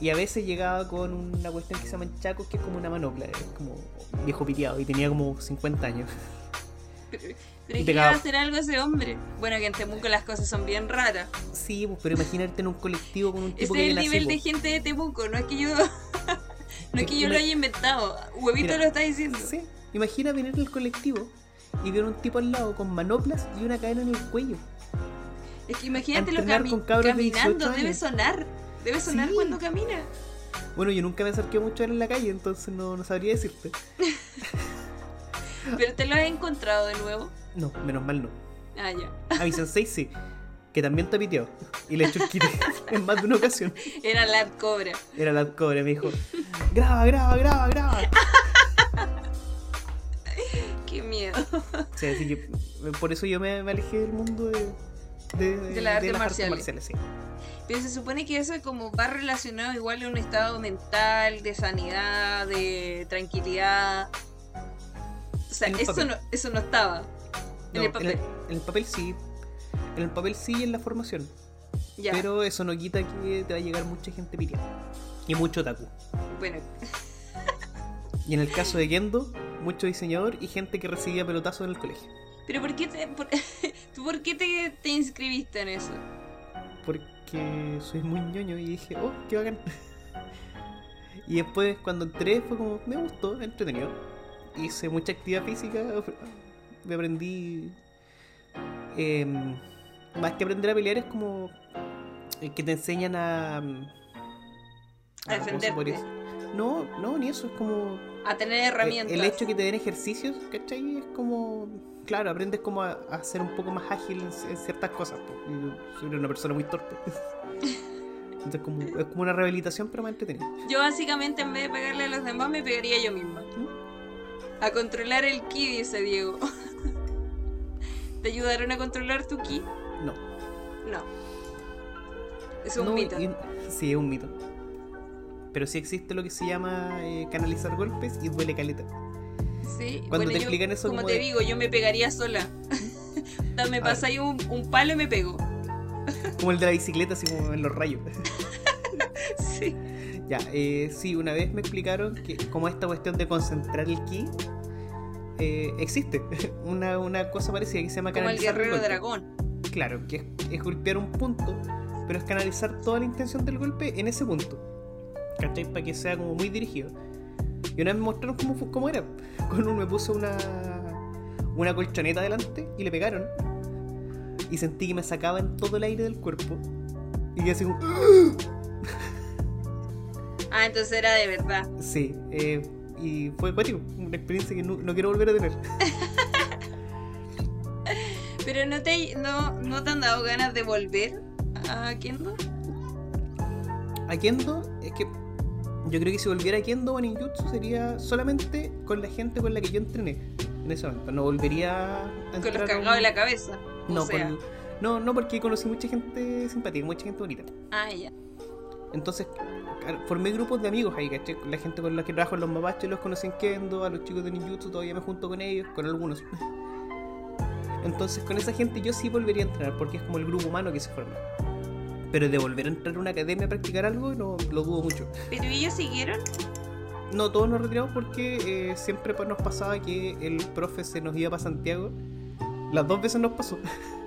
Y a veces llegaba con una cuestión que se llama chacos, que es como una manopla, es como viejo piteado, y tenía como 50 años. Pero, Y pero ¿qué pegaba. va a hacer algo ese hombre? Bueno, que en Temuco las cosas son bien raras. Sí, pues, pero imagínate en un colectivo con un tipo Ese es el nivel de pues. gente de Temuco, no es que yo. no es que yo lo haya inventado. Huevito Mira, lo está diciendo. Sí, imagina venir en el colectivo y vieron un tipo al lado con manoplas y una cadena en el cuello. Es que imagínate lo entrenar cami- con cabros de caminando, 18 debe sonar. Debe sonar Sí. cuando camina. Bueno, yo nunca me acerqué mucho a él en la calle, entonces no, no sabría decirte. Pero te lo has encontrado de nuevo. No, menos mal no. Ah, ya. A mi sensei sí, que también te piteó. Y le kit en más de una ocasión. Era la cobra. Era la cobre, me dijo, graba, graba, graba, graba. Qué miedo. Sí, así que por eso yo me, me alejé del mundo de, de, De las artes las marciales. sí. Pero se supone que eso como va relacionado igual a un estado mental, de sanidad, de tranquilidad. O sea, En eso no, eso no estaba en No, el papel. en el papel sí. En el papel sí y en la formación. Ya, Pero eso no quita que te va a llegar mucha gente piteada. Y mucho taku. bueno. Y en el caso de Kendo, mucho diseñador y gente que recibía pelotazos en el colegio. Pero ¿por qué te, por, ¿tú por qué te, te inscribiste en eso? Porque soy muy ñoño y dije, oh, qué bacán. Y después cuando entré fue como, me gustó, entretenido. Hice mucha actividad física, me aprendí... em, más que aprender a pelear es como eh, que te enseñan a... mm, A ¿cómo se defenderte. No, no, ni eso, es como... A tener eh, herramientas. El hecho que te den ejercicios, ¿cachai? Es como... Claro, aprendes como a, a ser un poco más ágil en, en ciertas cosas. yo soy una persona muy torpe. Entonces como, es como una rehabilitación, pero más entretenida. Yo básicamente en vez de pegarle a los demás me pegaría yo misma. ¿Mm? A controlar el ki, dice Diego. ¿Te ayudaron a controlar tu ki? No. No. Es un No, mito. y- sí, es un mito. Pero sí existe lo que se llama eh, canalizar golpes y duele caleta. Sí, Cuando te yo, explican eso como como te de- digo, yo me pegaría sola. Me Ah. pasáis un, un palo y me pego. Como el de la bicicleta, así como en los rayos. Sí. ya, eh, sí, una vez me explicaron que como esta cuestión de concentrar el ki eh, existe. una, una cosa parecida que se llama Como el canalizar guerrero golpe. dragón. Claro, que es, es golpear un punto, pero es canalizar toda la intención del golpe en ese punto. ¿Cachai? Para que sea como muy dirigido. Y una vez me mostraron cómo, cómo era. Con uno me puse una, una colchoneta delante y le pegaron. Y sentí que me sacaban todo el aire del cuerpo. Y que así como... Ah, entonces era de verdad. Sí, eh, y fue acuático, una experiencia que no, no quiero volver a tener. Pero no te, no, no te han dado ganas de volver a Kendo. A Kendo, es que yo creo que si volviera a Kendo o a Ninjutsu sería solamente con la gente con la que yo entrené en ese momento. No volvería a Con los a un- cagados de la cabeza. O No, sea. con- no, no, porque conocí mucha gente simpática, mucha gente bonita. Ah, ya. Entonces, formé grupos de amigos ahí, ¿cachai? La gente con la que trabajo en los mapaches los conocí en Kendo, a los chicos de Ninjutsu todavía me junto con ellos, con algunos. Entonces, con esa gente yo sí volvería a entrenar, porque es como el grupo humano que se forma. Pero de volver a entrar a una academia a practicar algo, no lo dudo mucho. ¿Pero ellos siguieron? No, todos nos retiramos porque eh, siempre nos pasaba que el profe se nos iba para Santiago. Las dos veces nos pasó.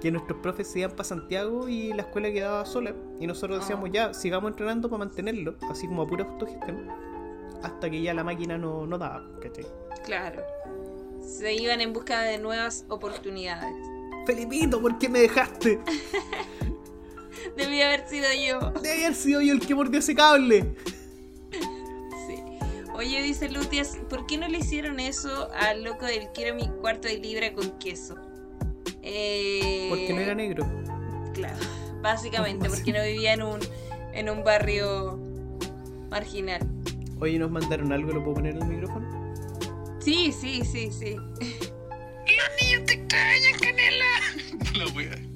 que nuestros profes se iban para Santiago y la escuela quedaba sola. Y nosotros decíamos, Ah. ya, sigamos entrenando para mantenerlo, así como a pura autogestión. Hasta que ya la máquina no, no daba, ¿cachai? Claro. Se iban en busca de nuevas oportunidades. Felipito, ¿por qué me dejaste? Debía haber sido yo. Debe haber sido yo el que mordió ese cable. Sí. Oye, dice Lutias, ¿por qué no le hicieron eso al loco del quiero mi cuarto de libra con queso? Eh, Porque no era negro. Claro, básicamente, porque no vivía en un, en un barrio marginal. Oye, nos mandaron algo, ¿lo puedo poner en el micrófono? Sí, sí, sí, sí. La wea.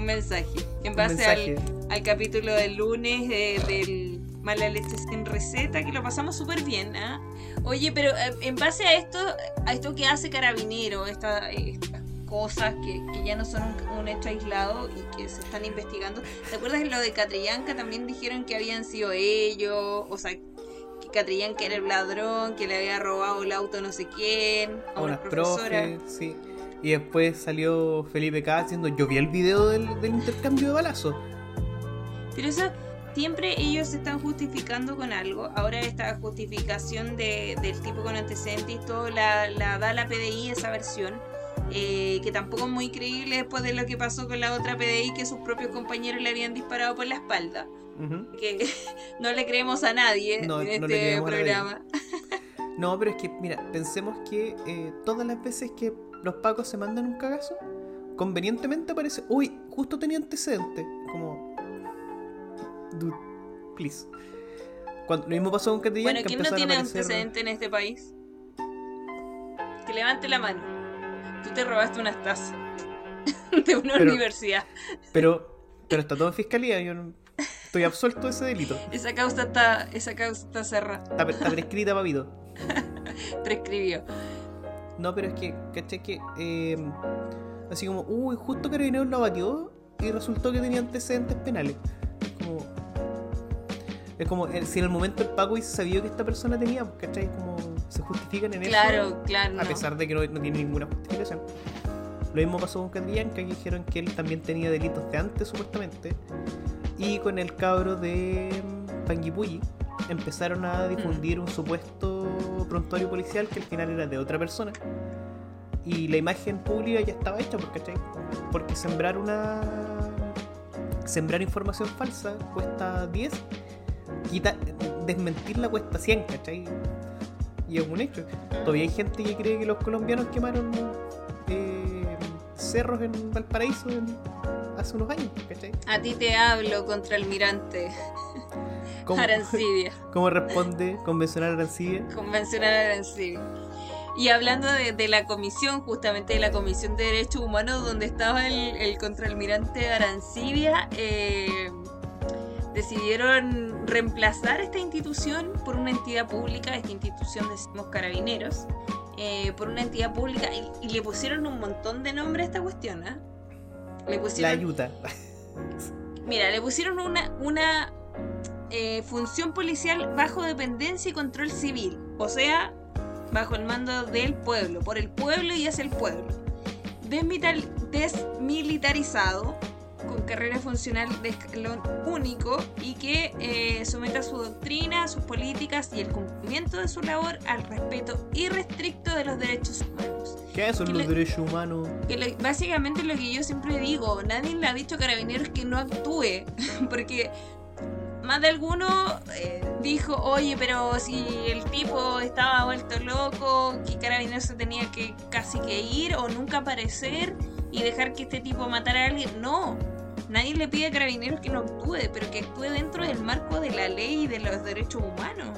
Un mensaje. En base mensaje. Al, al capítulo del lunes de- del Mala Leche sin receta, que lo pasamos súper bien, ¿ah? Oye, pero eh, en base a esto, a esto que hace Carabinero, esta- estas cosas que, que ya no son un, un hecho aislado y que se están investigando. ¿Te acuerdas de lo de Catrillanca? También dijeron que habían sido ellos, o sea, que Catrillanca era el ladrón, que le había robado el auto no sé quién, a a una profesora. sí. Y después salió Felipe K diciendo, yo vi el video del, del intercambio de balazos. Pero eso, siempre ellos se están justificando con algo. Ahora esta justificación de, del tipo con antecedentes y todo la, la da la PDI esa versión. eh, que tampoco es muy creíble después de lo que pasó con la otra PDI que sus propios compañeros le habían disparado por la espalda. Que no le creemos a nadie No, en no este programa. No, pero es que, mira, pensemos que eh, todas las veces que los pacos se mandan un cagazo, convenientemente aparece, uy, justo tenía antecedentes. Como, dude, please. Cuando, lo mismo pasó con Catillán, Bueno, que ¿quién no empezaron tiene aparecer- antecedente en este país? Que levante la mano. Tú te robaste unas tazas de una Pero- universidad. Pero, pero está todo en fiscalía, yo no- estoy absuelto de ese delito. Esa causa está, esa causa está cerrada. Está, está prescrita, papito. Prescribió. No, pero es que, ¿cachai? Que, eh, así como, uy, justo Carabineros lo abatió y resultó que tenía antecedentes penales. Es como, es como eh, si en el momento el Paco hubiese sabido que esta persona tenía, pues, ¿cachai? Como se justifican en eso. Claro, claro. A no. pesar de que no, no tiene ninguna justificación. Lo mismo pasó con Catrillanca, que dijeron que él también tenía delitos de antes, supuestamente. Y con el cabro de mm, Panguipulli empezaron a difundir un supuesto prontuario policial que al final era de otra persona. Y la imagen pública ya estaba hecha, ¿cachai? Porque sembrar una. Sembrar información falsa cuesta 10, quita, desmentirla cuesta 100, ¿cachai? Y es un hecho. Todavía hay gente que cree que los colombianos quemaron eh, cerros en Valparaíso en- hace unos años, ¿cachai? A ti te hablo contra almirante ¿Cómo, Arancibia. cómo responde convencional Arancibia? Convencional Arancibia. Y hablando de, de la comisión, justamente de la Comisión de Derechos Humanos, donde estaba el, el contraalmirante Arancibia, eh, decidieron reemplazar esta institución por una entidad pública, esta institución decimos carabineros, eh, por una entidad pública y, y le pusieron un montón de nombres a esta cuestión. ¿ah? Le La pusieron, ayuda. mira, le pusieron una, una eh, función policial bajo dependencia y control civil, o sea, bajo el mando del pueblo, por el pueblo y hacia el pueblo. Desmital- desmilitarizado, con carrera funcional de escalón único y que eh, someta su doctrina, sus políticas y el cumplimiento de su labor al respeto irrestricto de los derechos humanos. ¿Qué son ¿Qué los le- derechos humanos? Que lo- básicamente lo que yo siempre digo, nadie le ha dicho a Carabineros que no actúe, porque más de alguno eh, dijo, oye, pero si el tipo estaba vuelto loco, que Carabineros se tenía que casi que ir o nunca aparecer y dejar que este tipo matara a alguien. No, nadie le pide a Carabineros que no actúe, pero que actúe dentro del marco de la ley y de los derechos humanos.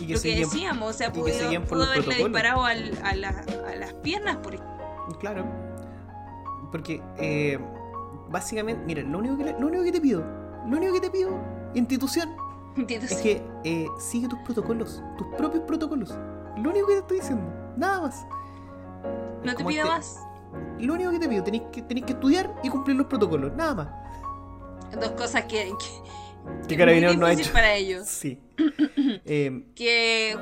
Y que Lo que decíamos, o sea, que pudo, haberle protocolos. disparado al- a, la- a las piernas, por ejemplo. Claro. Porque, eh, básicamente, mira, lo único, que lo único que te pido, lo único que te pido, institución, es que eh, sigue tus protocolos, tus propios protocolos. Lo único que te estoy diciendo, nada más. No te pido este- más. Lo único que te pido, tenéis que, tenéis que estudiar y cumplir los protocolos, nada más. Dos cosas que, que, Que es muy no ha hecho. para ellos. Sí. Eh, Que,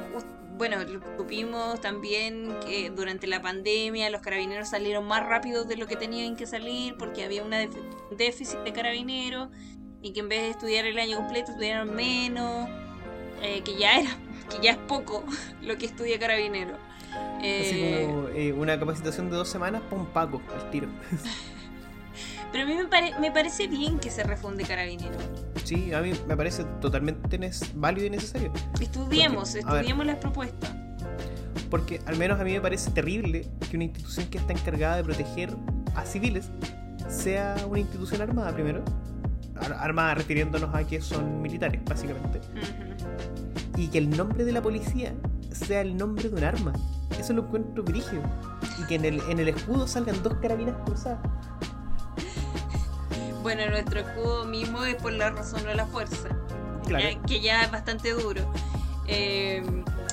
bueno, supimos también que durante la pandemia los carabineros salieron más rápido de lo que tenían que salir porque había un déficit de carabineros y que en vez de estudiar el año completo estudiaron menos, eh, que ya era, que ya es poco lo que estudia carabinero. así Eh, como eh, una capacitación de dos semanas para un paco al tiro. pero a mí me, pare- me parece bien que se refunde carabinero. Sí, a mí me parece totalmente válido y necesario. Estudiemos, Porque, ver. estudiemos las propuestas. Porque al menos a mí me parece terrible que una institución que está encargada de proteger a civiles sea una institución armada primero. Ar- Armada refiriéndonos a que son militares, básicamente. Y que el nombre de la policía sea el nombre de un arma. Eso lo encuentro brígido. Y que en el, en el escudo salgan dos carabinas cruzadas. Bueno, nuestro escudo mismo es por la razón o la fuerza, Claro. ya- que ya es bastante duro. Eh,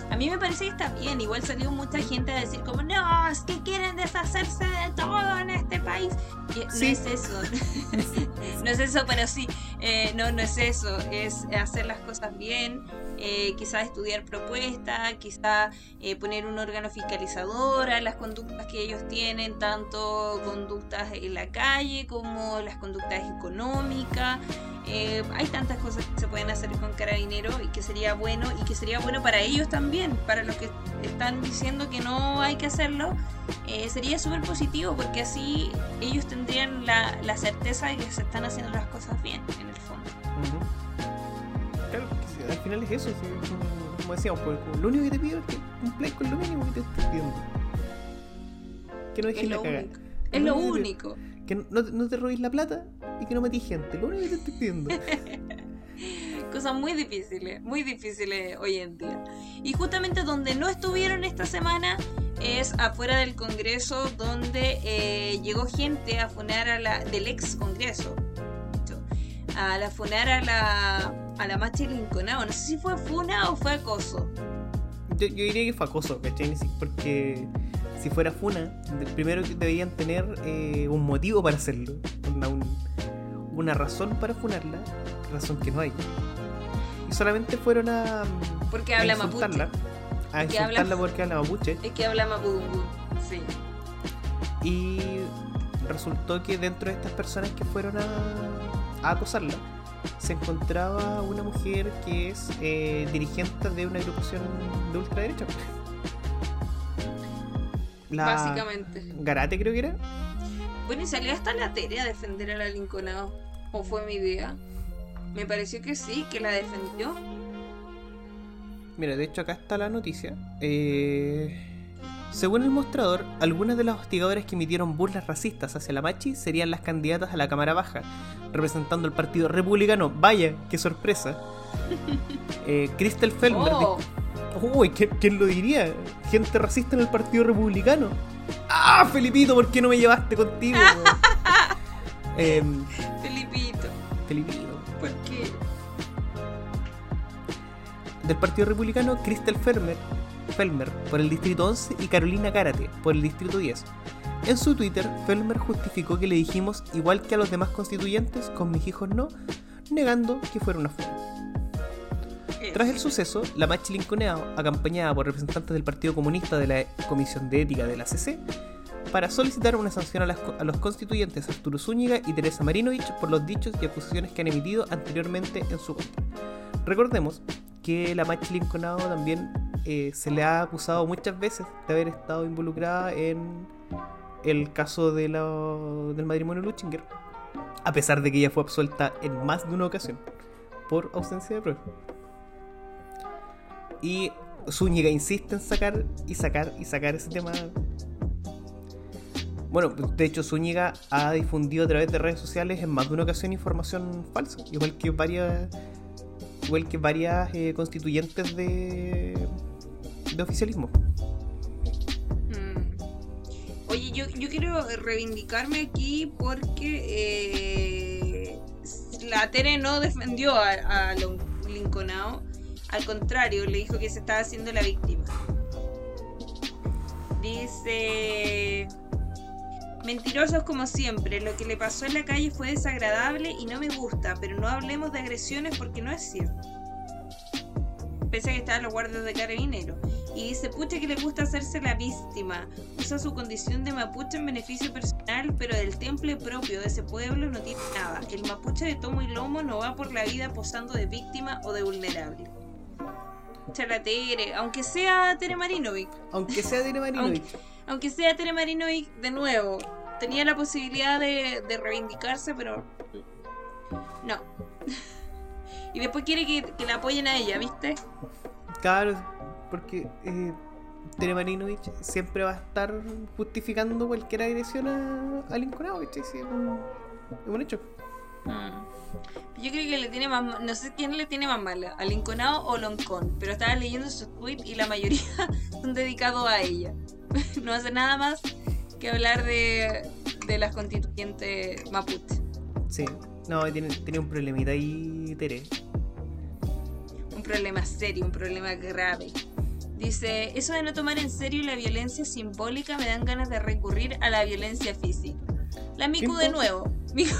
a mí me parece que está bien, igual salió mucha gente a decir como, no, es que quieren deshacerse de todo en este país. Sí. No es eso, no es eso, pero sí, eh, no, no es eso, es hacer las cosas bien, eh, quizás estudiar propuestas, quizás eh, poner un órgano fiscalizador a las conductas que ellos tienen, tanto conductas en la calle como las conductas económicas. Eh, hay tantas cosas que se pueden hacer con carabineros y que sería bueno y que sería bueno para ellos también, para los que están diciendo que no hay que hacerlo, sería súper positivo porque así ellos tendrían la, la certeza de que se están haciendo las cosas bien en el fondo. Ujú. Claro, que sí, al final es eso, como, como decíamos, pues, como lo único que te pido es que cumpláis con lo mínimo que te estoy pidiendo. Que no dejes Es la cagada. Es lo único que- no, no te robéis la plata y que no matís gente. Lo único que te estoy pidiendo. Cosas muy difíciles, muy difíciles hoy en día. Y justamente donde no estuvieron esta semana es afuera del Congreso, donde eh, llegó gente a funar a la, del ex Congreso, a la funar a la, a la marcha de Lincolnado. No sé si fue funa o fue acoso. Yo, yo diría que fue acoso, ¿cachai? Porque si fuera Funa, primero que deberían tener eh, un motivo para hacerlo. Una, un- una razón para funarla, razón que no hay. Y solamente fueron a, Porque a habla insultarla. mapuche. A habla- insultarla porque habla mapuche. Es que habla mapudungun, sí. Y resultó que dentro de estas personas que fueron a, a acosarla, se encontraba una mujer que es eh, dirigente de una agrupación de ultraderecha. La Básicamente. Garate creo que era. Bueno, y salió hasta la Tere a defender a la Lincolnado. ¿O fue mi idea? Me pareció que sí, que la defendió. Mira, de hecho acá está la noticia. Eh, según el mostrador, algunas de las hostigadoras que emitieron burlas racistas hacia la Machi serían las candidatas a la Cámara Baja, representando al Partido Republicano. Vaya, qué sorpresa. Eh, Crystal Felmer. Oh, Uy, ¿quién, quién lo diría? Gente racista en el Partido Republicano. ¡Ah, Felipito! ¿Por qué no me llevaste contigo? Em, Felipito, Felipito. Del Partido Republicano Crystal Felmer, por el Distrito 11 y Carolina Cárate por el Distrito 10. En su Twitter, Felmer justificó que le dijimos igual que a los demás constituyentes, con mis hijos no, negando que fuera una funa. Tras el suceso, la Machi Lincolnado, acompañada por representantes del Partido Comunista de la Comisión de Ética de la CC, para solicitar una sanción a, a los constituyentes Arturo Zúñiga y Teresa Marinovich por los dichos y acusaciones que han emitido anteriormente en su contra. Recordemos que la Machi Lincolnado también eh, se le ha acusado muchas veces de haber estado involucrada en el caso de la- del matrimonio Luchinger, a pesar de que ella fue absuelta en más de una ocasión por ausencia de pruebas. Y Zúñiga insiste en sacar y sacar y sacar ese tema. Bueno, de hecho Zúñiga ha difundido a través de redes sociales en más de una ocasión información falsa, igual que varias igual que varias eh, constituyentes de de oficialismo. Mm. Oye, yo, yo quiero reivindicarme aquí porque eh, la Tere no defendió a, a Lincolnao. Al contrario, le dijo que se estaba haciendo la víctima. Dice... Mentirosos como siempre, lo que le pasó en la calle fue desagradable y no me gusta, pero no hablemos de agresiones porque no es cierto. Pese a que estaban los guardias de carabinero. Y dice, pucha que le gusta hacerse la víctima. Usa su condición de mapuche en beneficio personal, pero del temple propio de ese pueblo no tiene nada. El mapuche de tomo y lomo no va por la vida posando de víctima o de vulnerable. Chalatere, aunque sea Tere Marinovic, Aunque sea Marinovich. aunque sea Tere Marinovic de nuevo, tenía la posibilidad de, de reivindicarse, pero no. y después quiere que, que la apoyen a ella, ¿viste? Claro, porque eh, Tere Marinovich siempre va a estar justificando cualquier agresión a, a. Sí, es un, hecho. Mm. Yo creo que le tiene más. No sé quién le tiene más mala, a Lincolnado o Loncón. Pero estaba leyendo sus tweets y la mayoría son dedicados a ella. no hace nada más que hablar de, de las constituyentes mapuche. Sí, no, tiene, tiene un problemita ahí, Tere. Un problema serio, un problema grave. Dice: Eso de no tomar en serio la violencia simbólica me dan ganas de recurrir a la violencia física. La Miku de nuevo. Miku,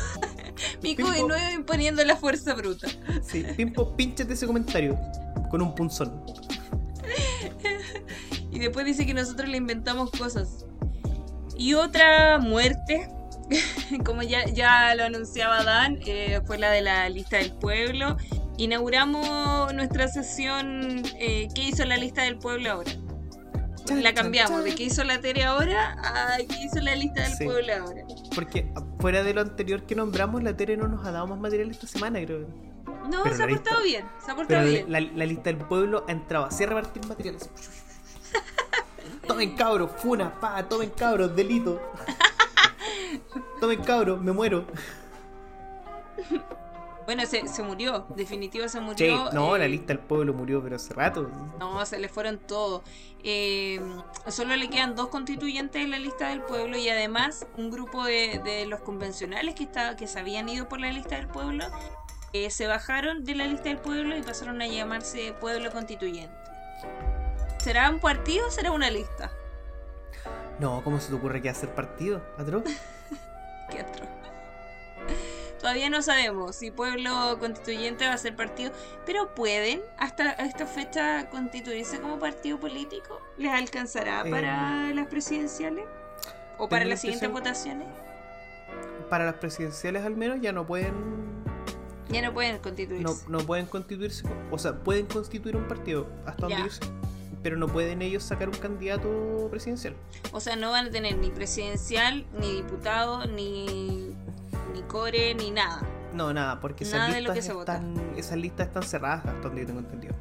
Miku de nuevo imponiendo la fuerza bruta. Sí, Pimpo, pínchate ese comentario. con un punzón. Y después dice que nosotros le inventamos cosas. Y otra muerte, como ya, ya lo anunciaba Dan, eh, fue la de la lista del pueblo. Inauguramos nuestra sesión eh, ¿Qué hizo la lista del pueblo ahora? La cambiamos de qué hizo la Tere ahora a qué hizo la lista del Sí. pueblo ahora. Porque fuera de lo anterior que nombramos, la Tere no nos ha dado más material esta semana, creo. No, Pero se ha lista- portado bien, se ha portado la, bien. la- la lista del pueblo ha entrado así a repartir materiales. Tomen cabros, funa, pa, tomen cabros, delito. Tomen cabros, me muero. Bueno, se, se murió, definitivo se murió. no, la eh, lista del pueblo murió, pero hace rato. No, se le fueron todos. Eh, solo le quedan dos constituyentes en la lista del pueblo y además un grupo de, de los convencionales que, estaba, que se habían ido por la lista del pueblo eh, se bajaron de la lista del pueblo y pasaron a llamarse pueblo constituyente. ¿Será un partido o será una lista? No, ¿cómo se te ocurre que hacer partido, Atro? Qué atroz. Todavía no sabemos si pueblo constituyente va a ser partido, pero pueden hasta esta fecha constituirse como partido político. ¿Les alcanzará Eh, para las presidenciales? ¿O para las siguientes votaciones? Para las presidenciales al menos ya no pueden Ya no pueden constituirse. no pueden constituirse, o sea, pueden constituir un partido hasta donde pero no pueden ellos sacar un candidato presidencial. O sea, no van a tener ni presidencial, ni diputado, ni, ni core, ni nada. No, nada, porque esas Nada lo listas están esas listas están cerradas hasta donde yo tengo entendido.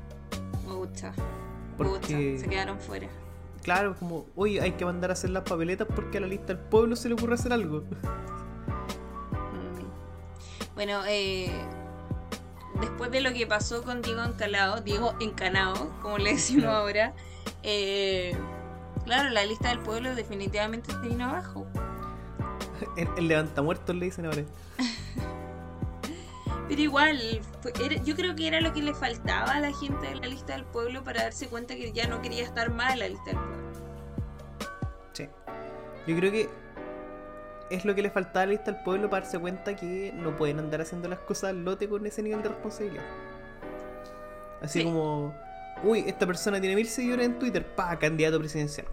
Mucha. Porque se quedaron fuera. claro, como, oye, hay que mandar a hacer las papeletas porque a la lista del pueblo se le ocurre hacer algo. Mm. Bueno, eh, después de lo que pasó con Diego Encalado, Diego Encanado, como le decimos ahora, eh, claro, la lista del pueblo definitivamente se vino abajo. El, el levantamuertos le dicen ahora. Pero igual, fue- era- yo creo que era lo que le faltaba a la gente de la lista del pueblo para darse cuenta que ya no quería estar mal la lista del pueblo. Sí. Yo creo que es lo que le faltaba a la lista al pueblo para darse cuenta que no pueden andar haciendo las cosas al lote con ese nivel de responsabilidad. Así Sí. como, uy, esta persona tiene mil seguidores en Twitter, pa, candidato presidencial.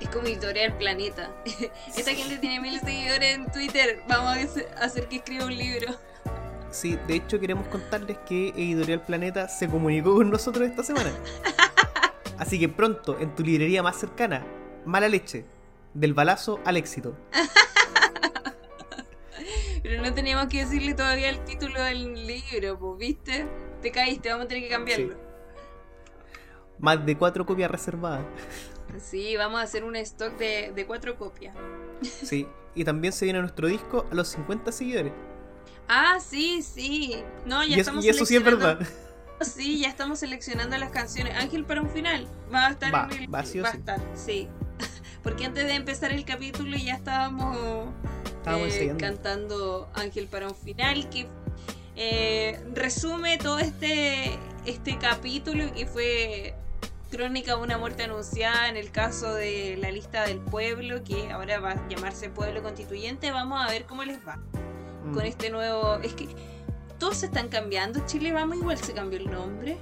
Es como editorial Planeta. Esta gente tiene mil seguidores en Twitter. Vamos a hacer que escriba un libro. Sí, de hecho queremos contarles que Editorial Planeta se comunicó con nosotros esta semana. Así que pronto, en tu librería más cercana, mala leche, del balazo al éxito. Pero no teníamos que decirle todavía el título del libro, pues, ¿viste? Te caíste, vamos a tener que cambiarlo. Más de cuatro copias reservadas. Sí, vamos a hacer un stock de, de cuatro copias. Sí, y también se viene nuestro disco a los 50 seguidores. Ah, sí, sí. No, ya Y, es- estamos y eso sí es verdad. Sí, ya estamos seleccionando las canciones. Ángel para un final. Va a estar Va, en el. va sí a sí. estar, sí. Porque antes de empezar el capítulo ya estábamos, eh, cantando Ángel para un final que eh, resume todo este, este capítulo que fue crónica de una muerte anunciada en el caso de la lista del pueblo que ahora va a llamarse pueblo constituyente. Vamos a ver cómo les va Mm. con este nuevo... Es que todos se están cambiando. Chile Vamos igual se cambió el nombre.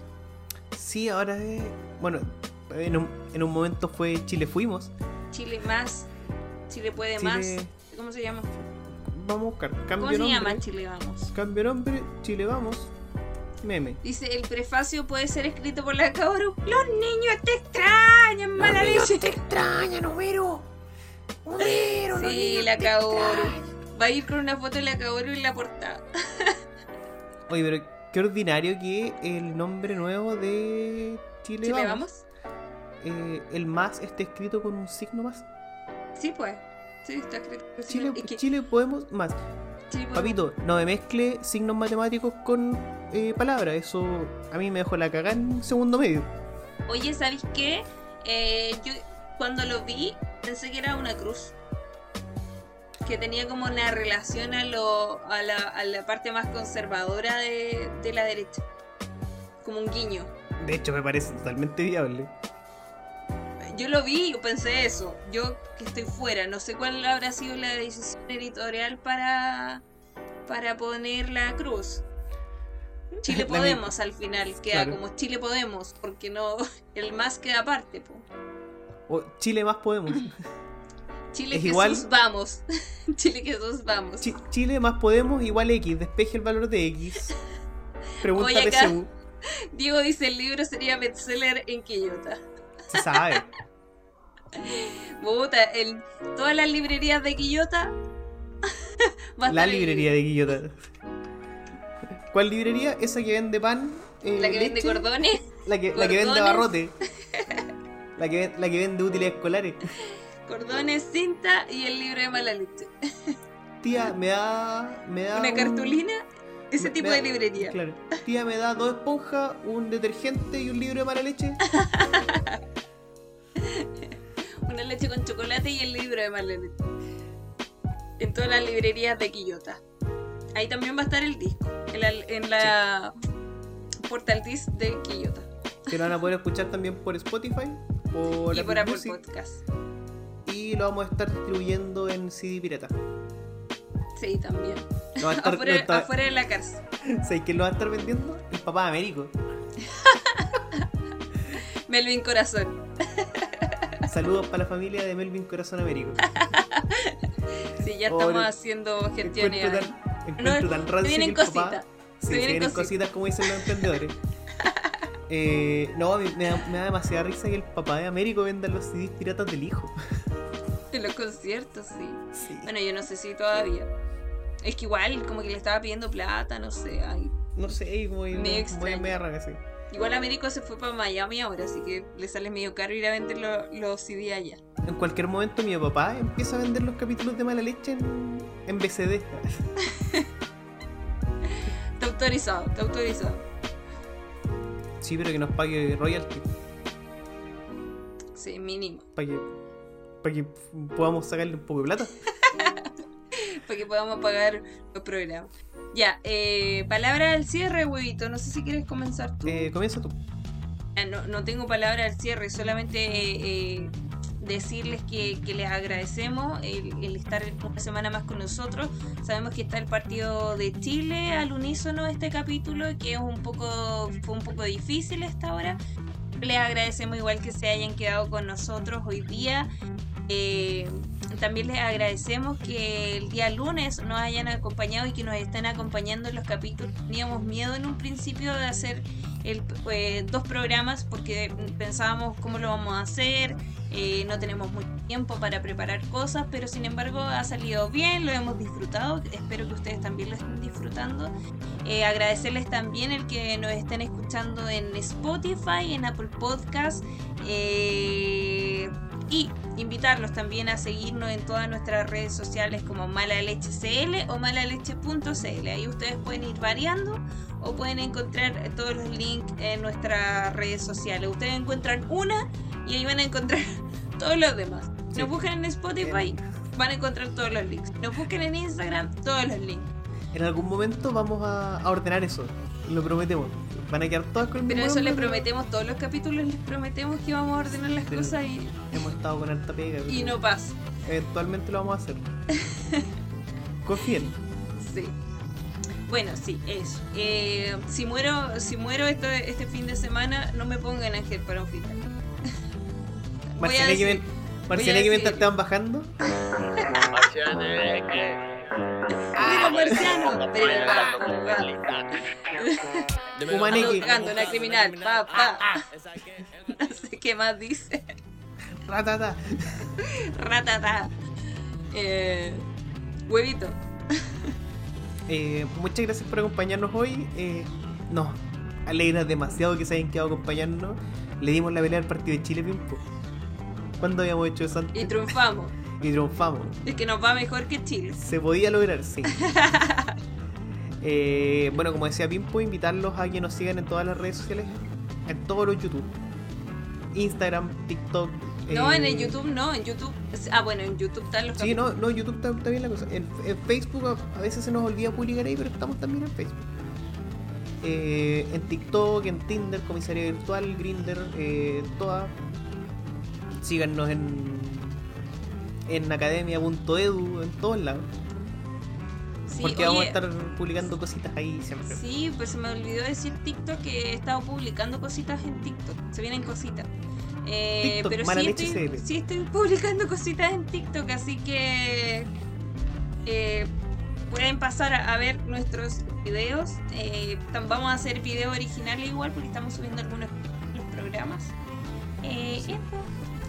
Sí, ahora es. Bueno, en un, en un momento fue Chile Fuimos. Chile más. Chile puede Chile- más. ¿Cómo se llama? Vamos a buscar. Cambio ¿Cómo se nombre. llama Chile Vamos? Cambio nombre, Chile Vamos. Meme. Dice, el prefacio puede ser escrito por la Kaoru. Los niños te extrañan, mala leche. extrañan, Homero. Homero, Sí, la Kaoru. Va a ir con una foto de la Kaoru en la portada. Oye, pero qué ordinario que el nombre nuevo de Chile, Chile Vamos, Vamos. Eh, el más esté escrito con un signo más. Sí, pues. Sí, está escrito. Chile, Es que Chile podemos más. Chile Podemos- Papito, no me mezcle signos matemáticos con eh, palabras. Eso a mí me dejó la cagada en segundo medio. Oye, ¿sabéis qué? Eh, yo cuando lo vi pensé que era una cruz. Que tenía como una relación a, lo, a, la, a la parte más conservadora de, de la derecha. Como un guiño. De hecho, me parece totalmente viable. Yo lo vi y pensé eso. Yo que estoy fuera, no sé cuál habrá sido la decisión editorial para, para poner la cruz. Chile Podemos al final, queda Claro. como Chile Podemos, porque no, el más queda aparte, po. O Chile más podemos. Chile Es Jesús igual- vamos. Chile Jesús vamos. Chi- Chile más podemos igual X. Despeje el valor de X. Pregunta Oye, acá- PSU. Diego dice el libro sería bestseller en Quillota. Se sabe. Puta, el, todas las librerías de Quillota. La librería de Guillota. ¿Cuál librería? Esa que vende pan. eh. La que vende cordones, La que, la que vende cordones. barrote. La que, la que vende útiles escolares. cordones, cinta y el libro de mala leche. Tía, me da. Me da Una un- cartulina, ese me- tipo me de librería. Claro. Tía, me da dos esponjas, un detergente y un libro de mala leche. Una leche con chocolate y el libro de mala leche. En todas las librerías de Quillota. Ahí también va a estar el disco. En la, en la Portal Disc de Quillota. Que lo van a poder escuchar también por Spotify. Por y por Apple Music, Podcast. Y lo vamos a estar distribuyendo en CD pirata. Sí, también. Va a estar, Afuera, está- afuera de la cárcel. ¿Sabes quién lo va a estar vendiendo? El papá de Américo. Melvin Corazón. Saludos para la familia de Melvin Corazón Américo. Sí, ya estamos haciendo gestiones. Encuentro tan, encuentro No, tan se rancio vienen que el papá- cositas. Sí, se vienen vienen cositas. como dicen los emprendedores. Eh, no, me, me da, me da demasiada risa que el papá de Américo venda los CDs piratas del hijo. En los conciertos, sí. Sí. Bueno, yo no sé si todavía. Es que igual, como que le estaba pidiendo plata, no sé. ay. No sé, muy, Me muy, rara, sí. Igual Américo se fue para Miami ahora, así que le sale medio caro ir a vender lo- los CD allá. En cualquier momento mi papá empieza a vender los capítulos de mala leche en, en BCD. Está autorizado, está autorizado. Sí, pero que nos pague royalty. Sí, mínimo. Para que, para que podamos sacarle un poco de plata. Para que podamos pagar los programas. Ya, eh, palabra al cierre, huevito. No sé si quieres comenzar tú. Eh, comienza tú. Ah, No, no tengo palabra al cierre, solamente eh, eh, decirles que, que les agradecemos el, el estar una semana más con nosotros. Sabemos que está el partido de Chile al unísono este capítulo, que es un poco, fue un poco difícil esta hora. Les agradecemos igual que se hayan quedado con nosotros hoy día. Eh, también les agradecemos que el día lunes nos hayan acompañado y que nos estén acompañando en los capítulos. Teníamos miedo en un principio de hacer eh, dos programas porque pensábamos cómo lo vamos a hacer, eh, no tenemos mucho tiempo para preparar cosas, pero sin embargo ha salido bien, lo hemos disfrutado, espero que ustedes también lo estén disfrutando. Eh, agradecerles también el que nos estén escuchando en Spotify, en Apple Podcast eh, y invitarlos también a seguirnos en todas nuestras redes sociales como Mala Leche CL o malaleche.cl. Ahí ustedes pueden ir variando o pueden encontrar todos los links en nuestras redes sociales. Ustedes encuentran una y ahí van a encontrar todos los demás. Sí. Nos buscan en Spotify, van a encontrar todos los links. Nos buscan en Instagram, todos los links. En algún momento vamos a, a ordenar eso. Lo prometemos. Van a quedar todas con el Pero eso les prometemos, todos los capítulos les prometemos que vamos a ordenar las Pero- cosas y, Hemos estado con harta pega. y no pasa. Eventualmente lo vamos a hacer. Confíen. Sí. Bueno, sí, eso. Eh, si muero, si muero este, este fin de semana, no me pongan ángel para un final. Voy a Marcianeque, decir- ven- Marcianeque decir- mientras te van bajando. ¡Mira, marciano! Pero Humaneque. Buscando una criminal. Pa, pa. No sé qué más dice. Ratata. Ratata. Eh, huevito. Eh, muchas gracias por acompañarnos hoy. Eh, nos alegra demasiado que se hayan quedado acompañándonos. Le dimos la pelea al partido de Chile, Pimpo. ¿Cuándo habíamos hecho eso antes? Y triunfamos. Y triunfamos. Es que nos va mejor que Chile. Se podía lograr, sí. Eh, bueno, como decía Pimpo, invitarlos a que nos sigan en todas las redes sociales, en todos los YouTube. Instagram, TikTok. No, eh, en el YouTube no, en YouTube. Ah, bueno, en YouTube están los Sí, capítulos. no, no, YouTube está, está bien la cosa. En, en Facebook a, a veces se nos olvida publicar ahí, pero estamos también en Facebook. Eh, en TikTok, en Tinder, Comisaría Virtual, Grinder, eh, todas. Síganos en en academia.edu, en todos lados. Sí, porque vamos a oye, estar publicando cositas ahí siempre. Sí, pues se me olvidó decir TikTok que he estado publicando cositas en TikTok. Se vienen cositas. Eh, TikTok, pero sí estoy, sí estoy publicando cositas en TikTok, así que eh, pueden pasar a, a ver nuestros videos. Eh, vamos a hacer video original igual porque estamos subiendo algunos los programas. Eh, Sí. eso.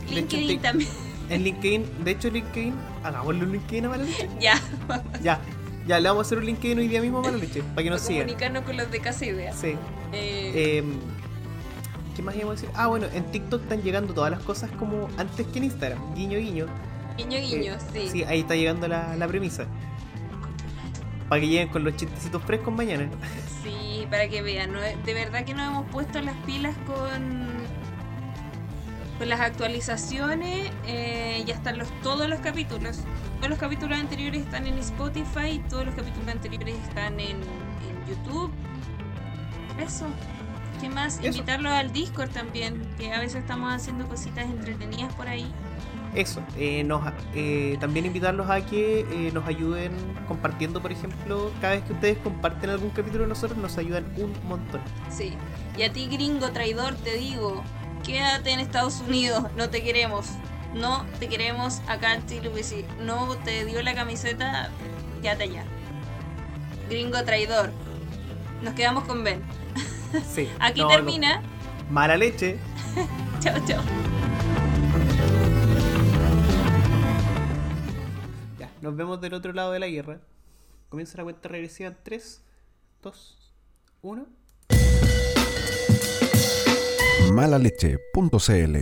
Hecho, LinkedIn Tik- también. En LinkedIn, de hecho LinkedIn, hagámosle un LinkedIn Leche. ya, Ya, ya, le vamos a hacer un LinkedIn hoy día mismo a Mala Leche, para que nos para sigan. comunicarnos con los de Casa Idea. Sí. Eh, Em, ¿Qué más íbamos a decir? Ah, bueno, en TikTok están llegando todas las cosas como antes que en Instagram. Guiño, guiño. guiño, guiño, Eh, sí. Sí, ahí está llegando la, la premisa. Para que lleguen con los chistecitos frescos mañana. Sí, para que vean, ¿no? de verdad que nos hemos puesto las pilas con, con las actualizaciones. eh, ya están los, todos los capítulos. Todos los capítulos anteriores están en Spotify, todos los capítulos anteriores están en, en YouTube. Eso. ¿Qué más? Eso. Invitarlos al Discord también, que a veces estamos haciendo cositas entretenidas por ahí. Eso, eh, nos, eh, también invitarlos a que eh, nos ayuden compartiendo, por ejemplo, cada vez que ustedes comparten algún capítulo de nosotros, nos ayudan un montón. Sí. Y a ti, gringo traidor, te digo, quédate en Estados Unidos, no te queremos. No te queremos acá en Chile, si no te dio la camiseta, quédate allá. Gringo traidor. Nos quedamos con Ben. Sí. Aquí no, no. termina. Mala leche. Chao, chao. Ya, nos vemos del otro lado de la guerra. Comienza la cuenta regresiva en 3, 2, 1. malaleche.cl